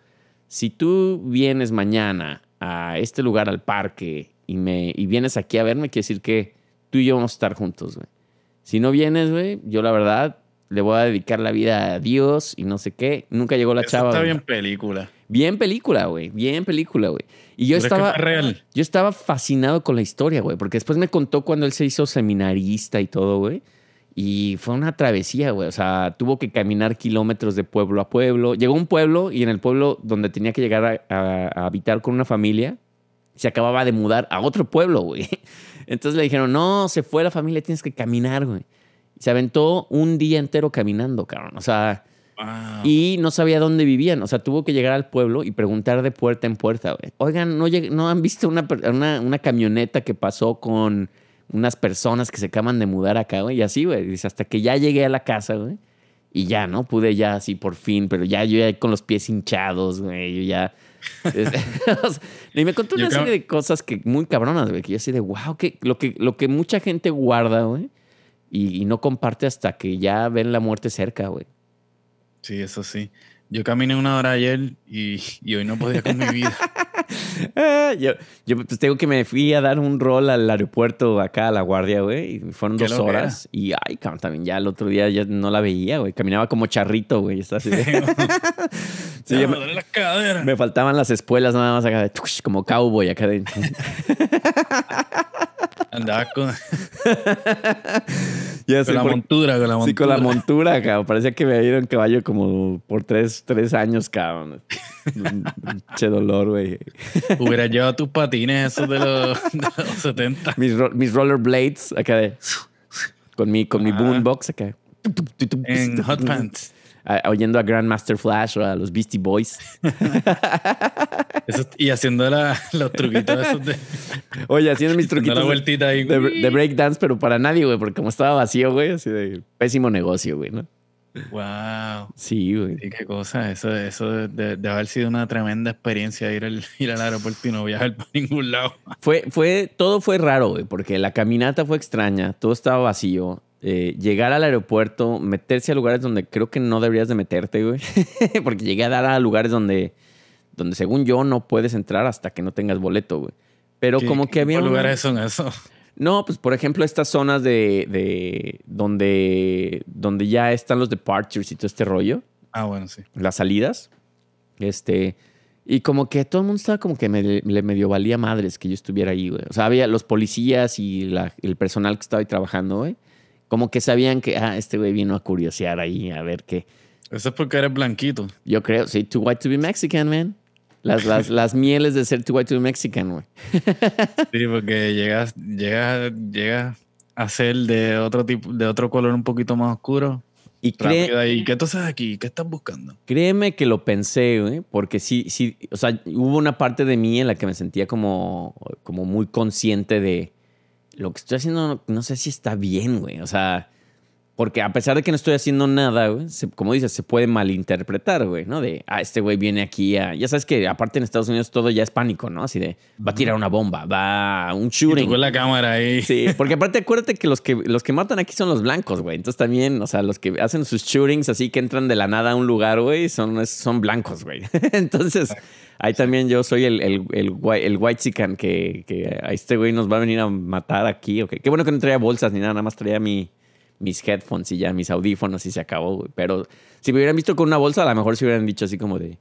si tú vienes mañana a este lugar, al parque, y, me, y vienes aquí a verme, quiere decir que tú y yo vamos a estar juntos, güey. Si no vienes, güey, yo la verdad le voy a dedicar la vida a Dios y no sé qué. Nunca llegó la Eso chava. está güey. bien película. Bien película, güey. Bien película, güey. Y yo ¿Crees que estaba... real? Yo estaba fascinado con la historia, güey, porque después me contó cuando él se hizo seminarista y todo, güey. Y fue una travesía, güey. O sea, tuvo que caminar kilómetros de pueblo a pueblo. Llegó a un pueblo y en el pueblo donde tenía que llegar a, a- a habitar con una familia, se acababa de mudar a otro pueblo, güey. Entonces le dijeron, no, se fue la familia, tienes que caminar, güey. Se aventó un día entero caminando, cabrón. O sea, Wow. y no sabía dónde vivían. O sea, tuvo que llegar al pueblo y preguntar de puerta en puerta, güey. Oigan, ¿no, ¿no han visto una, una, una camioneta que pasó con unas personas que se acaban de mudar acá, güey? Y así, güey. Dice, hasta que ya llegué a la casa, güey. Y ya, ¿no? Pude ya así por fin, pero ya yo ya con los pies hinchados, güey. Yo ya... Sea, y me contó Yo una creo- serie de cosas que muy cabronas, güey. Que yo así de, wow, que, lo, que, lo que mucha gente guarda, güey. Y, y no comparte hasta que ya ven la muerte cerca, güey. Sí, eso sí. Yo caminé una hora ayer y, y hoy no podía con mi vida. Yo, yo pues tengo que me fui a dar un rol al aeropuerto acá a la guardia, güey. Y fueron dos horas. Y ay, cabrón, también ya el otro día ya no la veía, güey. Caminaba como charrito, güey. Estaba así de- Sí, Ya yo me las caderas. me faltaban las espuelas nada más acá de tush, como cowboy acá de. Andabas con, ya sé con la por- montura, con la montura. Sí, con la montura, cabrón. Parecía que me había ido en caballo como por tres, tres años, cabrón. Che dolor, güey. Hubieras llevado tus patines esos de los, de los 70. Mis, ro- mis rollerblades acá de. Con mi, con mi Ajá. boombox acá. En hot pants. Ah, Oyendo a Grandmaster Flash o a los Beastie Boys. Eso- y haciendo la- los truquitos esos de, Oye, haciendo mis truquitos la de, vueltita ahí. de, de breakdance, pero para nadie, güey, porque como estaba vacío, güey, así de pésimo negocio, güey, ¿no? Wow. Sí, güey. Sí, qué cosa. Eso, eso de, de- haber sido una tremenda experiencia ir al, ir al aeropuerto y no viajar para ningún lado. Fue, fue, todo fue raro, güey, porque la caminata fue extraña, todo estaba vacío. Eh, llegar al aeropuerto, meterse a lugares donde creo que no deberías de meterte, güey. porque llegué a dar a lugares donde, donde según yo no puedes entrar hasta que no tengas boleto, güey. Pero ¿Qué- como qué que había... tipo de una- lugares son esos? No, pues por ejemplo estas zonas de, de donde, donde ya están los departures y todo este rollo Ah, bueno, sí. las salidas. Este. Y como que todo el mundo estaba como que me, le medio valía madres que yo estuviera ahí, güey. O sea, había los policías y la- el personal que estaba ahí trabajando, güey. Como que sabían que, ah, este güey vino a curiosear ahí, a ver qué. Eso es porque eres blanquito. Yo creo, sí, too white to be Mexican, man. Las, las, las mieles de ser too white to be Mexican, güey. Sí, porque llegas, llegas, llegas a ser de otro tipo, de otro color un poquito más oscuro. Y cree- ahí. ¿Qué tú haces aquí? ¿Qué estás buscando? Créeme que lo pensé, güey, porque sí, sí, o sea, hubo una parte de mí en la que me sentía como, como muy consciente de lo que estoy haciendo, no, no sé si está bien, güey, o sea, porque a pesar de que no estoy haciendo nada, güey, se- como dices, se puede malinterpretar, güey, ¿no? De, ah, este güey viene aquí a, ya sabes que aparte en Estados Unidos todo ya es pánico, ¿no? Así de, va a tirar una bomba, va a un Y shooting. con la cámara ahí. Sí, porque aparte acuérdate que los que los que matan aquí son los blancos, güey. Entonces también, o sea, los que hacen sus shootings así que entran de la nada a un lugar, güey, son, son blancos, güey. Entonces, ahí también yo soy el, el, el, white, el white chican que, que a este güey nos va a venir a matar aquí. ok. Qué bueno que no traía bolsas ni nada, nada más traía mi, mis headphones y ya mis audífonos y se acabó, güey. Pero si me hubieran visto con una bolsa, a lo mejor se hubieran dicho así como de,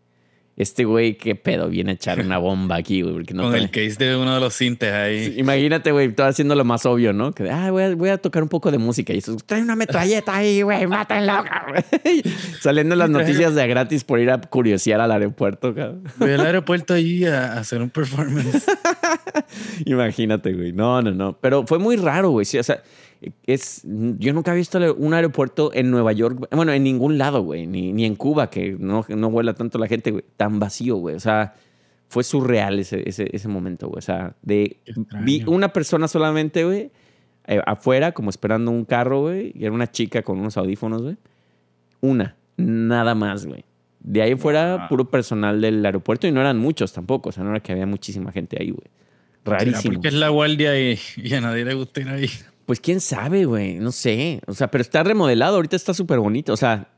este güey, qué pedo, viene a echar una bomba aquí, güey. Porque no con el case de uno de los cintes ahí. Sí, Imagínate, güey, todo haciendo lo más obvio, ¿no? Que, ah, voy a, voy a tocar un poco de música. Y eso, trae una metralleta ahí, güey, mátenlo, cabrón". Saliendo en las noticias de gratis por ir a curiosear al aeropuerto, cabrón. Voy al aeropuerto allí a, a hacer un performance. Imagínate, güey. No, no, no. Pero fue muy raro, güey. Sí, o sea, es, yo nunca he visto un aeropuerto en Nueva York, bueno, en ningún lado, güey. Ni, ni en Cuba, que no, no vuela tanto la gente, güey. Tan vacío, güey. O sea, fue surreal ese, ese, ese momento, güey. O sea, de, vi una persona solamente, güey, eh, afuera, como esperando un carro, güey. Y era una chica con unos audífonos, güey. Una. Nada más, güey. De ahí fuera, Wow. puro personal del aeropuerto y no eran muchos tampoco. O sea, no era que había muchísima gente ahí, güey. ¿Será Rarísimo. porque es la guardia y, y a nadie le gusta ir ahí. Pues quién sabe, güey. No sé. O sea, pero está remodelado. Ahorita está súper bonito. O sea,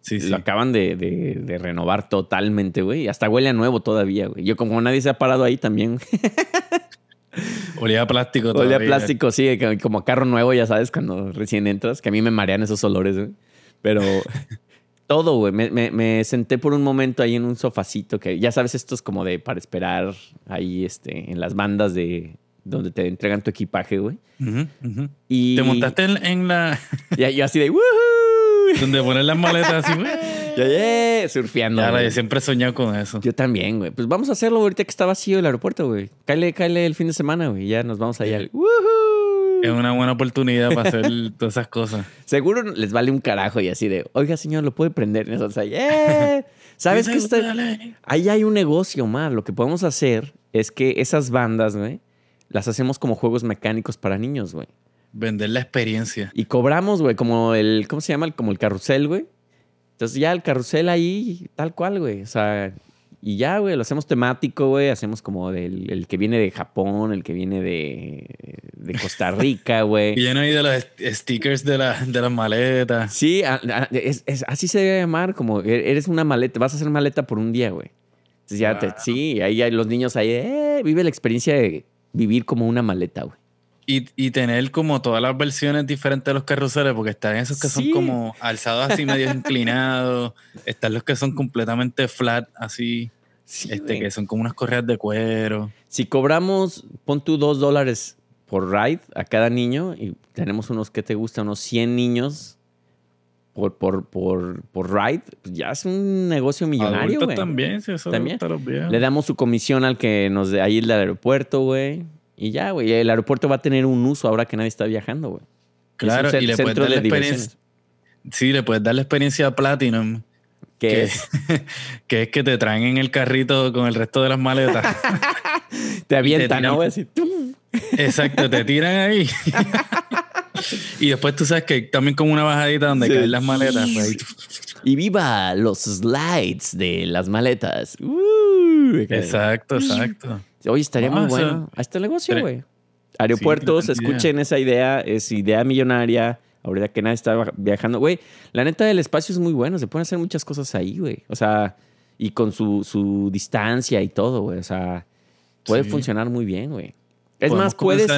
Sí, sí. lo acaban de, de- de renovar totalmente, güey. Hasta huele a nuevo todavía, güey. Yo, como nadie se ha parado ahí también. Olía a plástico Olía a todavía. plástico, sí. como- carro nuevo, ya sabes, cuando recién entras. Que a mí me marean esos olores, güey. Pero todo, güey. Me, me- me senté por un momento ahí en un sofacito que ya sabes, estos como de para esperar ahí este, en las bandas de donde te entregan tu equipaje, güey. Y Te montaste en, en la... Ya, yo así de ¡Woohoo! donde pones las maletas así. güey. Ya, ya, surfeando. Güey. yo siempre he soñado con eso. Yo también, güey. Pues vamos a hacerlo ahorita que está vacío el aeropuerto, güey. Cáele, cáele el fin de semana, güey. Ya nos vamos allá. al- ¡Woohoo! Es una buena oportunidad para hacer todas esas cosas. Seguro les vale un carajo y así de, oiga, señor, ¿lo puede prender? Y nosotros ahí, ¡eh! ¿Sabes qué está? Ahí hay un negocio más. Lo que podemos hacer es que esas bandas, güey, las hacemos como juegos mecánicos para niños, güey. Vender la experiencia. Y cobramos, güey, como el, ¿cómo se llama? Como el carrusel, güey. Entonces ya el carrusel ahí, tal cual, güey. O sea, y ya, güey, lo hacemos temático, güey. Hacemos como del el que viene de Japón, el que viene de, de Costa Rica, güey. lleno ahí de los st- stickers de, la, de las maletas. Sí, a- a- es- es- así se debe llamar, como e- eres una maleta, vas a hacer maleta por un día, güey. Entonces ya te- sí, ahí hay los niños ahí, eh, vive la experiencia de vivir como una maleta, güey. Y, y tener como todas las versiones diferentes de los carruseles, porque están esos que Sí. son como alzados así medio inclinados, están los que son completamente flat, así, Sí, este, güey. que son como unas correas de cuero. Si cobramos, pon tú dos dólares por ride a cada niño y tenemos unos que te gusta, unos 100 niños por, por, por, por ride, ya es un negocio millonario, güey. también, si eso También. le damos su comisión al que nos de ahí del aeropuerto, güey. Y ya, güey. El aeropuerto va a tener un uso ahora que nadie está viajando, güey. Claro, Es un y le puedes dar la experiencia. Sí, le puedes dar la experiencia a Platinum, Que que, es, que es que te traen en el carrito con el resto de las maletas. te avientan, ¿no? Exacto, te tiran ahí. y después tú sabes que también como una bajadita donde Sí. caen las maletas. pues, ahí. Y viva los slides de las maletas. Uh, Exacto, exacto. Oye, estaría muy sea, bueno. Ahí está el negocio, tre- güey. Aeropuertos, escuchen esa idea. Es idea millonaria. Ahorita que nadie está viajando. Güey, la neta del espacio es muy bueno. Se pueden hacer muchas cosas ahí, güey. O sea, y con su, su distancia y todo, güey. O sea, puede Sí. funcionar muy bien, güey. Es Podemos más, puedes,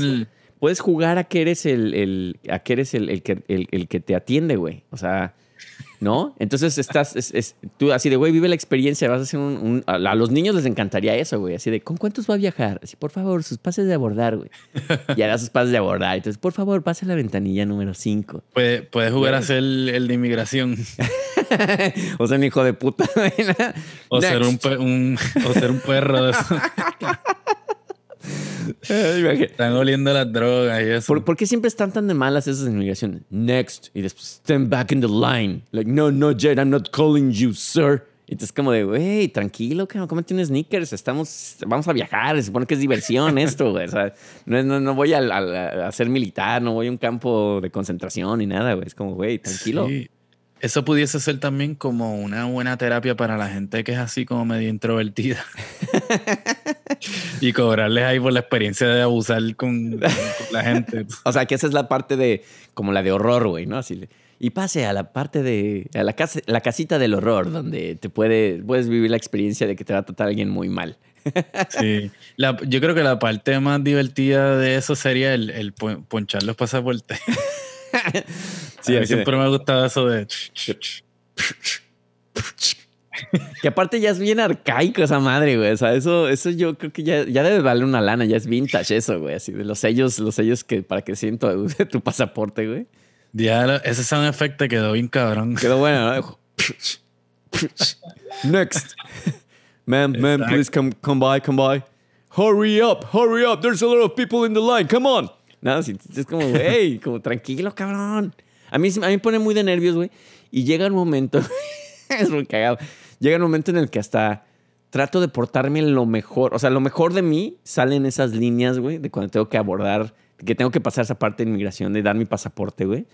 puedes jugar a que eres el, el- a que eres el, el que, el, el que te atiende, güey. O sea, ¿no? Entonces estás, es, es- tú así de, güey, vive la experiencia, vas a hacer un, un- a, a los niños les encantaría eso, güey. Así de, ¿con cuántos va a viajar? Así, por favor, sus pases de abordar, güey. Y hagas sus pases de abordar. Entonces, por favor, pase la ventanilla número 5. Puedes, puedes jugar a ser el, el de inmigración o sea, un hijo de puta. o ser un, un- o ser un perro de esos. Imagínate. Están oliendo las drogas y eso. ¿Por, por qué siempre están tan de malas esas de inmigración? Next. Y después, stand back in the line. Like, no, no, Jed, I'm not calling you, sir. Y entonces como de, güey, tranquilo, cabrón, cómete un sneakers. Estamos, vamos a viajar. Se supone que es diversión esto, güey. O sea, no, no, no voy al- al- a, ser militar, no voy a un campo de concentración ni nada, güey. Es como, güey, tranquilo. Sí. Eso pudiese ser también como una buena terapia para la gente que es así como medio introvertida. y cobrarles ahí por la experiencia de abusar con, con la gente. O sea, que esa es la parte de, como la de horror, güey, ¿no? Así y pase a la parte de, a la, casa, la casita del horror, donde te puede, puedes vivir la experiencia de que te va a tratar alguien muy mal. Sí. La- yo creo que la parte más divertida de eso sería el, el pon- ponchar los pasaportes. Sí, a mí de- siempre me ha gustado eso de... Que aparte ya es bien arcaico esa madre, güey. O sea, eso, eso yo creo que ya, ya debe valer una lana, ya es vintage eso, güey. Así de los sellos, los sellos que para que siento tu, tu pasaporte, güey. Diablo, ese sound effect te quedó bien cabrón. Quedó bueno, ¿no? Next. Ma'am, Exacto. please come, come by, come by. Hurry up, hurry up. There's a lot of people in the line. Come on. No, sí, es como, güey, como tranquilo, cabrón. A mí, a mí me pone muy de nervios, güey. Y llega un momento, es muy cagado. Llega un momento en el que hasta trato de portarme lo mejor. O sea, lo mejor de mí sale en esas líneas, güey, de cuando tengo que abordar, que tengo que pasar esa parte de inmigración, de dar mi pasaporte, güey.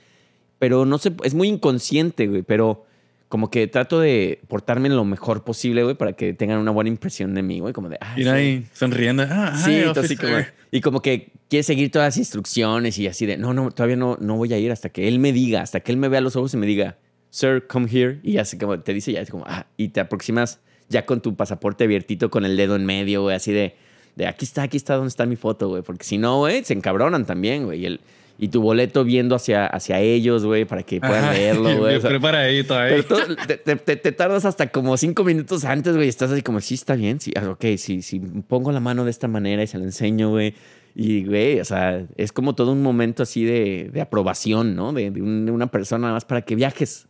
Pero no sé, es muy inconsciente, güey, pero como que trato de portarme lo mejor posible, güey, para que tengan una buena impresión de mí, güey, como de, ah, sí. ahí, sonriendo. Ah, Sí, hi, entonces como, y como que quiere seguir todas las instrucciones y así de, no, no, todavía no, no voy a ir hasta que él me diga, hasta que él me vea a los ojos y me diga, sir, come here. Y así como te dice, ya es como, ah, y te aproximas ya con tu pasaporte abiertito con el dedo en medio, güey, así de, de aquí está, aquí está donde está mi foto, güey. Porque si no, güey, se encabronan también, güey. Y, el, y tu boleto viendo hacia, hacia ellos, güey, para que puedan Ajá, leerlo, güey. O sea, preparadito ahí. pero tú- te, te- te- tardas hasta como cinco minutos antes, güey. Estás así como, sí, está bien. Sí, ah, ok, sí, sí, pongo la mano de esta manera y se la enseño, güey. Y, güey, o sea, es como todo un momento así de, de aprobación, ¿no? De, de un- de una persona nada más para que viajes.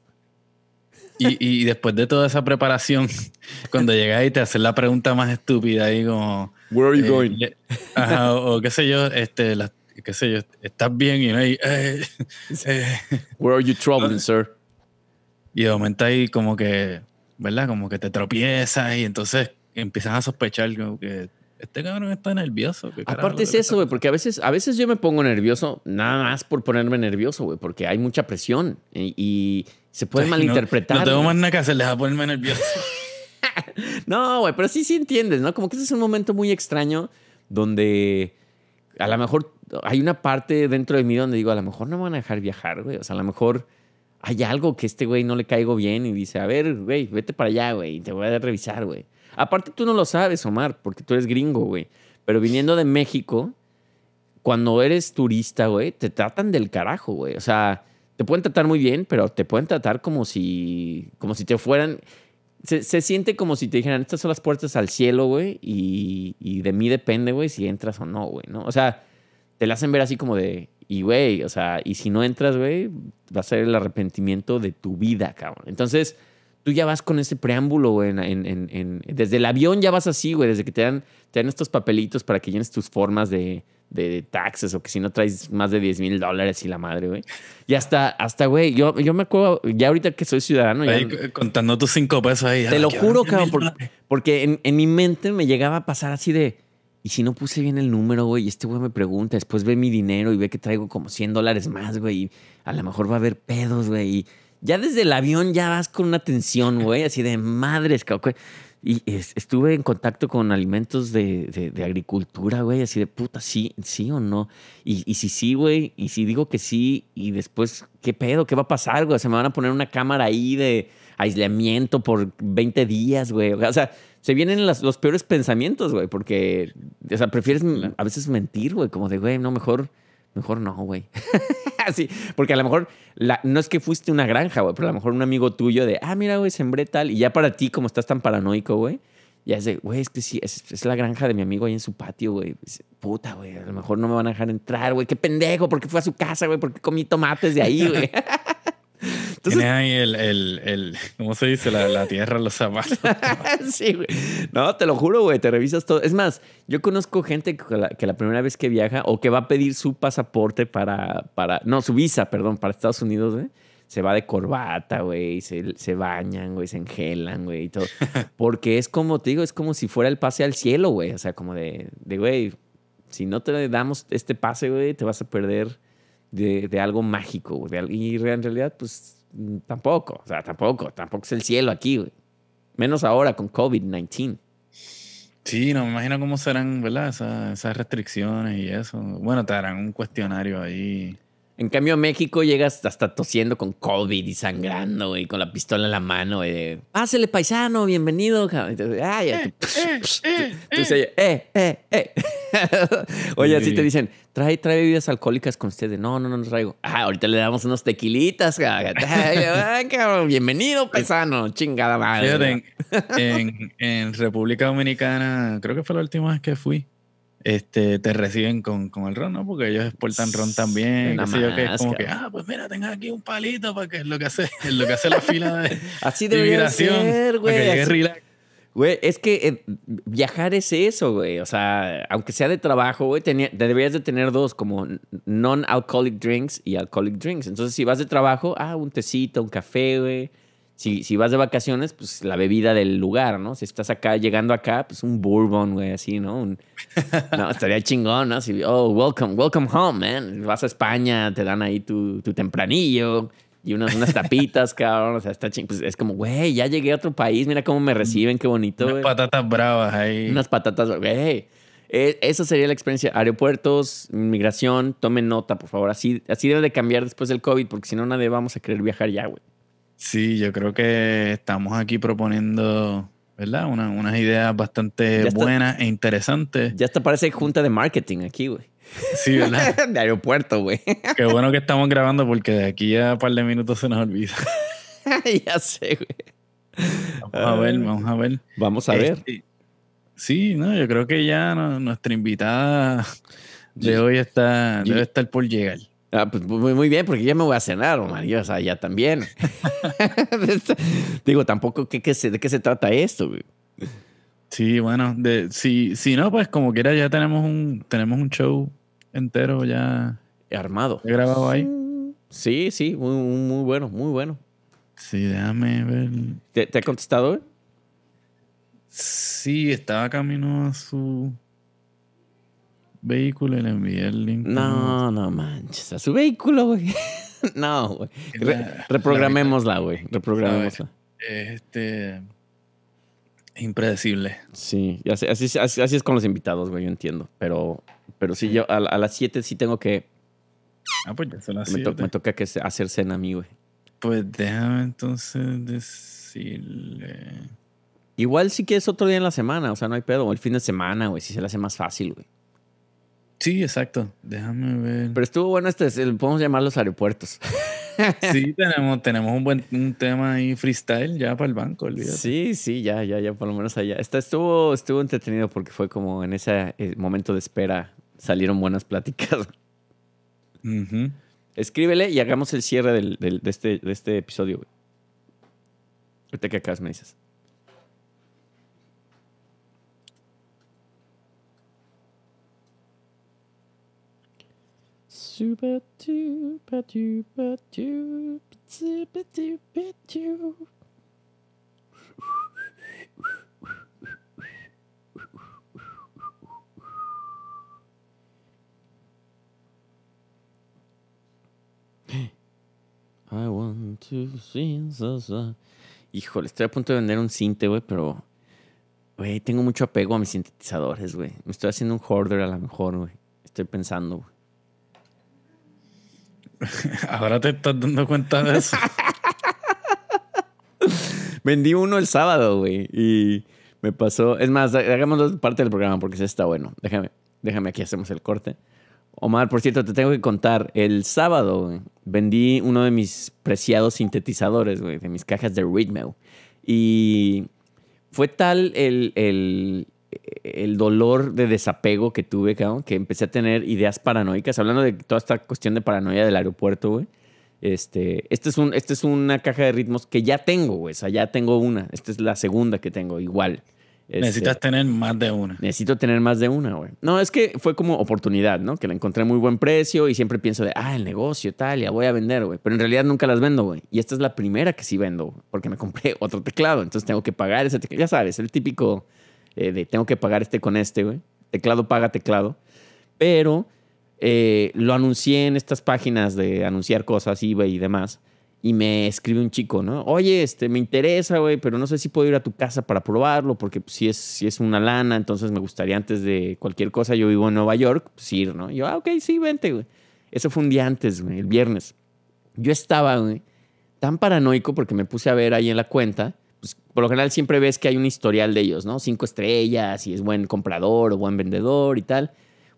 Y, y después de toda esa preparación, cuando llegas y te hacen la pregunta más estúpida ahí como... Where are you eh, going? le- ajá, o, o qué sé yo, este, la- qué sé yo, estás bien y no hay... eh, eh, Where are you traveling, sir? y de momento ahí como que, ¿verdad? Como que te tropiezas y entonces empiezan a sospechar como que este cabrón está nervioso. ¿qué carajo Aparte es eso, güey, porque a veces, a veces yo me pongo nervioso nada más por ponerme nervioso, güey, porque hay mucha presión y, y se puede malinterpretar. No, no tengo más nada que hacer, deja ponerme nervioso. No, güey, pero sí, sí entiendes, ¿no? Como que ese es un momento muy extraño donde a lo mejor hay una parte dentro de mí donde digo, a lo mejor no me van a dejar viajar, güey. O sea, a lo mejor hay algo que este güey no le caigo bien y dice, a ver, güey, vete para allá, güey, y te voy a revisar, güey. Aparte tú no lo sabes, Omar, porque tú eres gringo, güey. Pero viniendo de México, cuando eres turista, güey, te tratan del carajo, güey. O sea, te pueden tratar muy bien, pero te pueden tratar como si, como si te fueran... Se, se siente como si te dijeran, estas son las puertas al cielo, güey, y, y de mí depende, güey, si entras o no, güey, ¿no? O sea, te la hacen ver así como de, y güey, o sea, y si no entras, güey, va a ser el arrepentimiento de tu vida, cabrón. Entonces, tú ya vas con ese preámbulo, güey, en, en- desde el avión ya vas así, güey, desde que te dan, te dan estos papelitos para que llenes tus formas de, de taxes o que si no traes más de 10 mil dólares y la madre, güey. Y hasta, hasta, güey, yo, yo me acuerdo, ya ahorita que soy ciudadano, ya, Ahí, contando tus cinco pesos ahí. te ah, lo juro, cabrón, 10,000 por- dólares. porque en, en mi mente me llegaba a pasar así de, y si no puse bien el número, güey, y este güey me pregunta, después ve mi dinero y ve que traigo como 100 dólares más, güey, y a lo mejor va a haber pedos, güey, y ya desde el avión ya vas con una tensión, güey, así de madres, cabrón. Y es- estuve en contacto con alimentos de, de- de agricultura, güey, así de puta, sí, sí o no. Y, y si sí, güey, y si digo que sí, y después, ¿qué pedo? ¿Qué va a pasar, güey? Se me van a poner una cámara ahí de aislamiento por 20 días, güey. O sea, se vienen las- los peores pensamientos, güey, porque, o sea, prefieres a veces mentir, güey, como de, güey, no, mejor, mejor no, güey. Así, porque a lo mejor la- no es que fuiste una granja, güey, pero a lo mejor un amigo tuyo de, ah, mira, güey, sembré tal, y ya para ti, como estás tan paranoico, güey, ya es de, güey, es que sí, es, la granja de mi amigo ahí en su patio, güey. Puta, güey, a lo mejor no me van a dejar entrar, güey, qué pendejo, porque fue a su casa, güey, porque comí tomates de ahí, güey. Entonces, Tienes ahí el, el, el, ¿cómo se dice? La, la tierra los zapatos. sí, güey. No, te lo juro, güey. Te revisas todo. Es más, yo conozco gente que la, que la primera vez que viaja o que va a pedir su pasaporte para, para, no, su visa, perdón, para Estados Unidos, güey. Se va de corbata, güey. Se, se bañan, güey. Se engelan, güey. Y todo. Porque es como, te digo, es como si fuera el pase al cielo, güey. O sea, como de, de, güey, si no te damos este pase, güey, te vas a perder de, de algo mágico, güey. Y en realidad, pues, tampoco. O sea, tampoco. Tampoco es el cielo aquí, güey. Menos ahora con COVID-19. Sí, no me imagino cómo serán, ¿verdad? Esas, esas restricciones y eso. Bueno, te harán un cuestionario ahí. En cambio, a México llegas hasta tosiendo con COVID y sangrando, güey, con la pistola en la mano, güey. de, Pásele, paisano, bienvenido. cabrón". Entonces, Ay, tú- tú dices, eh, eh, eh. Oye, así Sí. te dicen, trae, trae bebidas alcohólicas con ustedes. No, no, no, no traigo. Ah, ahorita le damos unos tequilitas, bienvenido, paisano. Chingada madre. Fíjate, en, en- en República Dominicana, creo que fue la última vez que fui. Este, te reciben con, con el ron, ¿no? Porque ellos exportan ron también. Qué sé yo, que es como que, ah, pues mira, tenga aquí un palito para que es lo que hace, es lo que hace la fila de, Así de debería ser, güey. es que eh, viajar es eso, güey. O sea, aunque sea de trabajo, güey, deberías de tener dos, como non-alcoholic drinks y alcoholic drinks. Entonces, si vas de trabajo, ah, un tecito, un café, güey. Si, si vas de vacaciones, pues la bebida del lugar, ¿no? Si estás acá, llegando acá, pues un bourbon, güey, así, ¿no? Un- no, estaría chingón, ¿no? Si, oh, welcome, welcome home, man. Vas a España, te dan ahí tu, tu tempranillo y unas, unas tapitas, cabrón. O sea, está ching... Pues es como, güey, ya llegué a otro país, mira cómo me reciben, qué bonito, Unas patatas bravas ahí. Unas patatas, güey. Eh, Esa sería la experiencia. Aeropuertos, inmigración, tomen nota, por favor. Así, así debe de cambiar después del COVID, porque si no, nadie vamos a querer viajar ya, güey. Sí, yo creo que estamos aquí proponiendo, ¿verdad? Una- unas ideas bastante está. buenas e interesantes. Ya hasta parece junta de marketing aquí, güey. Sí, ¿verdad? de aeropuerto, güey. Qué bueno que estamos grabando porque de aquí a un par de minutos se nos olvida. ya sé, güey. Vamos a ver, vamos a ver. Vamos a ver. Este, sí, no, yo creo que ya no- nuestra invitada de hoy está, debe estar por llegar. Ah, pues muy, muy bien, porque ya me voy a cenar, Omar. Yo, o sea, ya también. Digo, tampoco, ¿qué, qué se- ¿de qué se trata esto, güey? Sí, bueno, de, si, si no, pues como quiera ya tenemos un, tenemos un show entero ya Armado. grabado ahí. Sí, sí, muy, bueno, muy bueno. Sí, déjame ver. ¿Te, te ha contestado? Sí, estaba camino a su vehículo y le envié el link. No, no manches. A su vehículo, güey. no, güey. Re- La- reprogramémosla, güey. Reprogramémosla. Este. Impredecible. Sí, así, así, así es con los invitados, güey, yo entiendo. Pero, pero sí, yo a, a las 7 sí tengo que. Ah, pues ya son las Me, to- siete. me toca que hacer cena a mí, güey. Pues déjame entonces decirle. Igual sí que es otro día en la semana, o sea, no hay pedo. O el fin de semana, güey, si se le hace más fácil, güey. Sí, exacto. Déjame ver. Pero estuvo bueno este, podemos llamar los aeropuertos. Sí, tenemos, tenemos un buen un tema ahí freestyle ya para el banco, olvídate. Sí, sí, ya, ya, ya, por lo menos allá. Estuvo, estuvo entretenido porque fue como en ese eh, momento de espera salieron buenas pláticas. Ujú. Escríbele y hagamos el cierre del, del- de, este, de este episodio, güey. Ahorita que acabas me dices. I want to see so, so. Híjole, estoy a punto de vender un cinte, güey, pero. Güey, tengo mucho apego a mis sintetizadores, güey. Me estoy haciendo un hoarder a lo mejor, güey. Estoy pensando, güey. Ahora te estás dando cuenta de eso. Vendí uno el sábado, güey. Y me pasó. Es más, hagámoslo parte del programa porque ese está bueno. Déjame, déjame aquí hacemos el corte. Omar, por cierto, te tengo que contar. El sábado, güey, vendí uno de mis preciados sintetizadores, güey, de mis cajas de Ritmo. Y fue tal el, el, el dolor de desapego que tuve, cabrón, que empecé a tener ideas paranoicas. Hablando de toda esta cuestión de paranoia del aeropuerto, güey. Este, este es, un, este es una caja de ritmos que ya tengo, güey. O sea, ya tengo una. Esta es la segunda que tengo, igual. Este, Necesitas tener más de una. Necesito tener más de una, güey. No, es que fue como oportunidad, ¿no? Que la encontré a muy buen precio y siempre pienso de, ah, el negocio, tal, ya voy a vender, güey. Pero en realidad nunca las vendo, güey. Y esta es la primera que sí vendo, güey, porque me compré otro teclado. Entonces tengo que pagar ese teclado. Ya sabes, el típico eh, de tengo que pagar este con este, güey. Teclado paga teclado. Pero eh, lo anuncié en estas páginas de anunciar cosas, eBay y demás. Y me escribe un chico, ¿no? Oye, este, me interesa, güey, pero no sé si puedo ir a tu casa para probarlo, porque pues, si, es, si es una lana, entonces me gustaría antes de cualquier cosa, yo vivo en Nueva York, pues ir, ¿no? Y yo, ah, ok, sí, vente, güey. Eso fue un día antes, güey, el viernes. Yo estaba, güey, tan paranoico porque me puse a ver ahí en la cuenta. Pues, por lo general siempre ves que hay un historial de ellos, ¿no? Cinco estrellas y es buen comprador o buen vendedor y tal.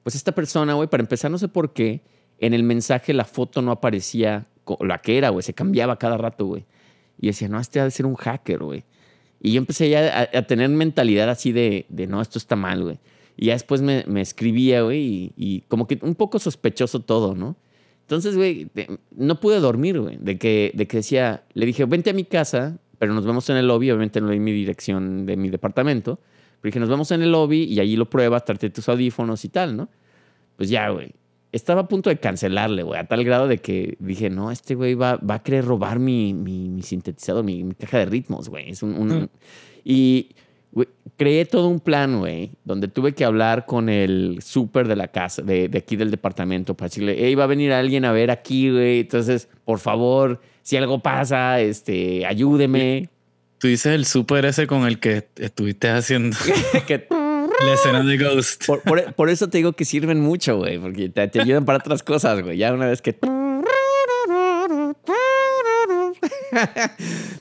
Pues esta persona, güey, para empezar, no sé por qué, en el mensaje la foto no aparecía la que era, güey, se cambiaba cada rato, güey. Y decía, no, este ha de ser un hacker, güey. Y yo empecé ya a, a tener mentalidad así de, de, no, esto está mal, güey. Y ya después me, escribía, güey, y, como que un poco sospechoso todo, ¿no? Entonces, güey, no pude dormir, güey, de que, de que decía, le dije, vente a mi casa, pero nos vemos en el lobby, obviamente no di mi dirección de mi departamento, pero dije, nos vemos en el lobby y allí lo pruebas, trate tus audífonos y tal, ¿no? Pues ya, güey. Estaba a punto de cancelarle, güey, a tal grado de que dije, no, este güey va, va a querer robar mi, mi, mi sintetizador, mi, mi caja de ritmos, güey. Es un, un- Mm. Y creé todo un plan, güey, donde tuve que hablar con el súper de la casa, de, de aquí del departamento, para decirle, hey, va a venir alguien a ver aquí, güey. Entonces, por favor, si algo pasa, este, ayúdeme. Tú dices el súper ese con el que estuviste haciendo Que- la escena de Ghost. por, por- por eso te digo que sirven mucho, güey, porque te, te ayudan para otras cosas, güey. Ya una vez que...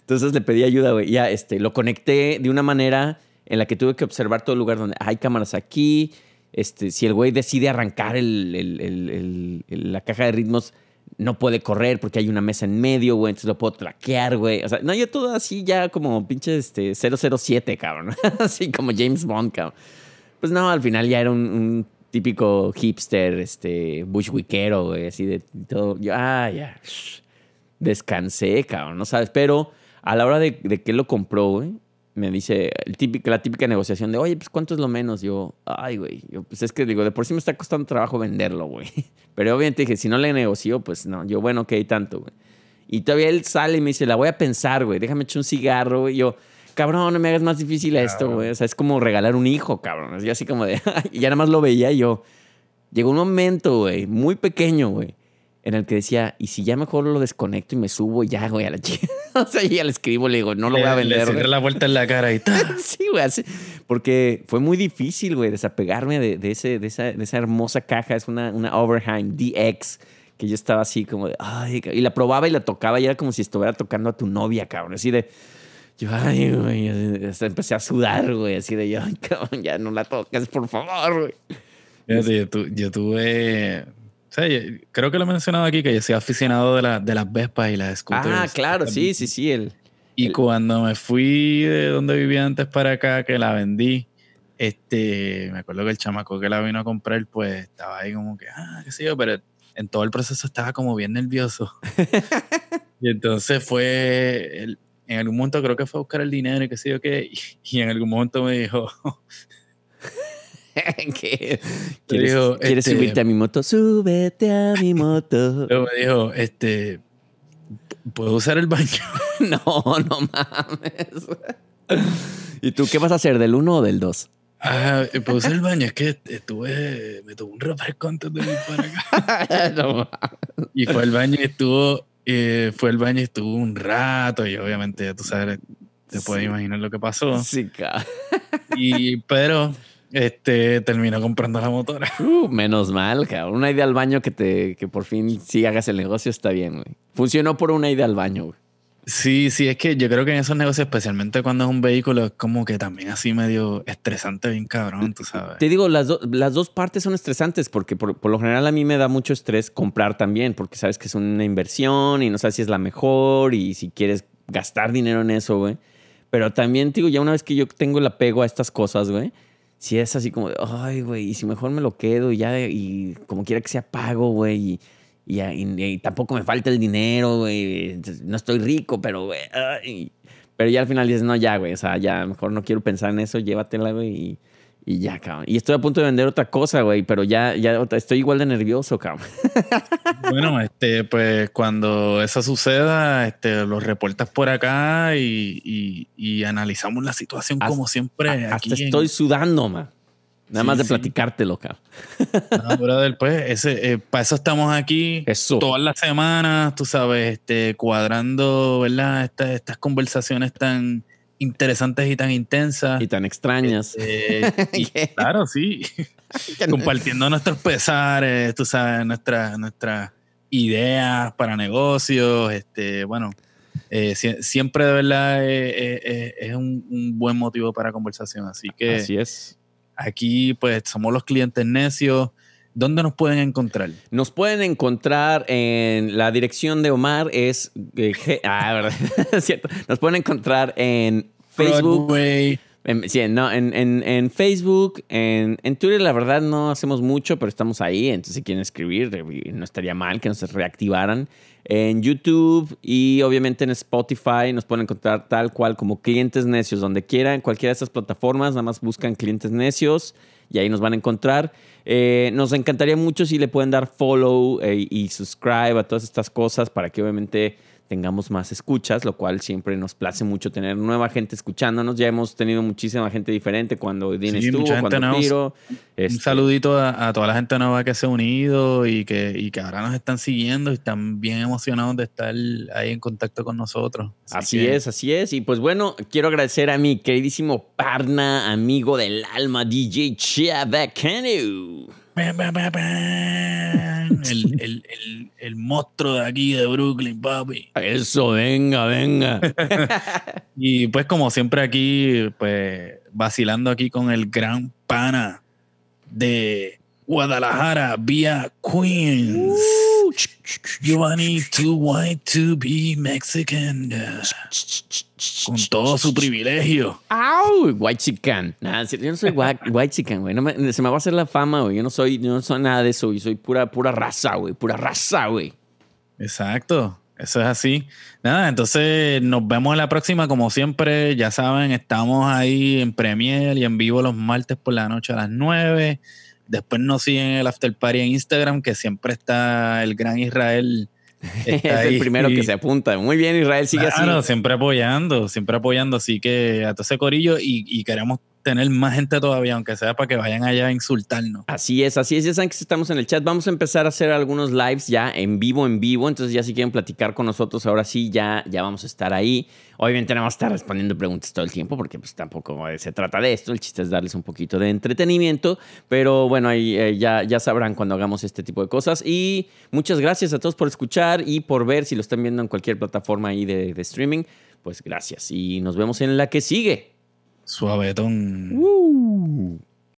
Entonces le pedí ayuda, güey. Ya, este, lo conecté de una manera en la que tuve que observar todo el lugar donde hay cámaras aquí. Este, si el güey decide arrancar el- el- el- la caja de ritmos, no puede correr porque hay una mesa en medio, güey. Entonces lo puedo traquear, güey. O sea, no, yo todo así ya como pinche este, 007, cabrón. así como James Bond, cabrón. Pues no, al final ya era un, un típico hipster, este, bushwickero, güey, así de todo. Yo, ah, ya. Descansé, cabrón, no sabes. Pero a la hora de, de que lo compró, güey, me dice el típico, la típica negociación de, oye, pues ¿cuánto es lo menos? Yo, ay, güey. Yo, pues es que digo, de por sí me está costando trabajo venderlo, güey. Pero obviamente dije, si no le negocio, pues no. Yo, bueno, ok, tanto, güey. Y todavía él sale y me dice, la voy a pensar, güey. Déjame echar un cigarro, güey. Yo, cabrón, no me hagas más difícil esto, güey. O sea, es como regalar un hijo, cabrón. Yo así como de, y ya nada más lo veía y yo. Llegó un momento, güey, muy pequeño, güey, en el que decía, y si ya mejor lo desconecto y me subo ya, güey, a la chica. o sea, y ya le escribo, le digo, no lo voy a vender. Le la vuelta en la cara y ¡ta! Sí, güey, así- porque fue muy difícil, güey, desapegarme de, de ese, de, esa, de esa hermosa caja. Es una, una Overheim DX que yo estaba así como de, ay, y la probaba y la tocaba y era como si estuviera tocando a tu novia, cabrón. Así de, Yo, ay, güey, hasta empecé a sudar, güey, así de yo, cabrón, ya no la toques, por favor, güey. Yo, tu- yo tuve. Creo que lo he mencionado aquí que yo soy aficionado de, la- de las Vespas y las scooters. Ah, claro, sí, sí, sí, el... Y el- cuando me fui de donde vivía antes para acá, que la vendí, este, me acuerdo que el chamaco que la vino a comprar, pues estaba ahí como que, ah, qué sé yo, pero en todo el proceso estaba como bien nervioso. y entonces fue, el- en algún momento creo que fue a buscar el dinero y qué sé yo qué, y, y en algún momento me dijo, ¿Qué? ¿Quieres, digo, quieres este- subirte a mi moto? Súbete a mi moto. luego me dijo, este, ¿puedo usar el baño? No, no mames. ¿Y tú qué vas a hacer, del 1 o del 2? Ah, ¿puedo usar el baño? Es que estuve, me tomé un refresco antes de ir para acá. no mames. Y fue al baño y estuvo, eh, fue al baño y estuvo un rato y obviamente tú sabes, te puedes Sí. imaginar lo que pasó. Sí, cabrón. Y, pero este, terminó comprando la motora. Uh, menos mal, cabrón. Una idea al baño que te que por fin sí hagas el negocio está bien, güey. Funcionó por una idea al baño, güey. Sí, sí, es que yo creo que en esos negocios, especialmente cuando es un vehículo, es como que también así medio estresante, bien cabrón, tú sabes. Te digo, las, do- las dos partes son estresantes porque por, por lo general a mí me da mucho estrés comprar también porque sabes que es una inversión y no sabes si es la mejor y si quieres gastar dinero en eso, güey. Pero también, te digo, ya una vez que yo tengo el apego a estas cosas, güey, si es así como ay, güey, y si mejor me lo quedo y ya, y como quiera que sea pago, güey, y, y, y- tampoco me falta el dinero, güey, no estoy rico, pero, güey, pero ya al final dices, no, ya, güey, o sea, ya, mejor no quiero pensar en eso, llévatela, güey, y, y ya, cabrón. Y estoy a punto de vender otra cosa, güey, pero ya, ya estoy igual de nervioso, cabrón. Bueno, este, pues cuando eso suceda, este, lo reportas por acá y, y- y analizamos la situación Hasta- como siempre. Aquí en- estoy sudando, man. Nada Sí, más de sí. platicártelo, cabrón. No, brother, pues, ese, eh, para eso estamos aquí Eso. todas las semanas, tú sabes, este, cuadrando, ¿verdad? Estas, estas conversaciones tan interesantes y tan intensas. Y tan extrañas. Eh, y claro, sí. Compartiendo nuestros pesares, tú sabes, nuestras nuestras ideas para negocios. Este, bueno, eh, sie- siempre de verdad eh, eh, es un, un buen motivo para conversación. Así que Así es. aquí, pues, somos los clientes necios. ¿Dónde nos pueden encontrar? Nos pueden encontrar en la dirección de Omar es eh, ah, verdad, es cierto. Nos pueden encontrar en Facebook, Broadway. en, sí, no, en, en- en Facebook, en, en Twitter la verdad no hacemos mucho, pero estamos ahí, entonces si quieren escribir no estaría mal que nos reactivaran. En YouTube y obviamente en Spotify nos pueden encontrar tal cual como clientes necios, donde quiera, en cualquiera de estas plataformas, nada más buscan clientes necios y ahí nos van a encontrar. Eh, nos encantaría mucho si le pueden dar follow eh, y subscribe a todas estas cosas para que obviamente tengamos más escuchas, lo cual siempre nos place mucho tener nueva gente escuchándonos. Ya hemos tenido muchísima gente diferente cuando Dean Sí, estuvo, cuando. Piro. Un Este, saludito a, a toda la gente nueva que se ha unido y que, y que ahora nos están siguiendo y están bien emocionados de estar ahí en contacto con nosotros. Así que- es, así es. Y pues bueno, quiero agradecer a mi queridísimo parna, amigo del alma, DJ bam, bam. El, el, el, el monstruo de aquí de Brooklyn, papi. Eso, venga, venga. Y pues como siempre aquí, pues vacilando aquí con el gran pana de Guadalajara vía Queens. Giovanni Too White to be Mexican. Con todo su privilegio. ¡Au! White chican. Nada, yo no soy white, white chican, güey. No me- se me va a hacer la fama, güey. Yo no soy, yo no soy nada de eso, güey. Soy pura, pura raza, güey. Pura raza, güey. Exacto, eso es así. Nada, entonces nos vemos en la próxima. Como siempre, ya saben, estamos ahí en Premiere y en vivo los martes por la noche a las 9. Después nos siguen en el After Party en Instagram, que siempre está el gran Israel. es el ahí. primero que se apunta. Muy bien, Israel, sigue Claro, así. siempre apoyando, siempre apoyando. Así que a todo ese corillo y, y queremos tener más gente todavía, aunque sea para que vayan allá a insultarnos. Así es, así es. Ya saben que estamos en el chat. Vamos a empezar a hacer algunos lives ya en vivo, en vivo. Entonces, ya si quieren platicar con nosotros, ahora sí, ya, ya vamos a estar ahí. Obviamente no vamos a estar respondiendo preguntas todo el tiempo, porque pues tampoco se trata de esto. El chiste es darles un poquito de entretenimiento. Pero bueno, ahí eh, ya, ya sabrán cuando hagamos este tipo de cosas. Y muchas gracias a todos por escuchar y por ver. Si lo están viendo en cualquier plataforma ahí de, de streaming, pues gracias y nos vemos en la que sigue. Suavetón. Uh.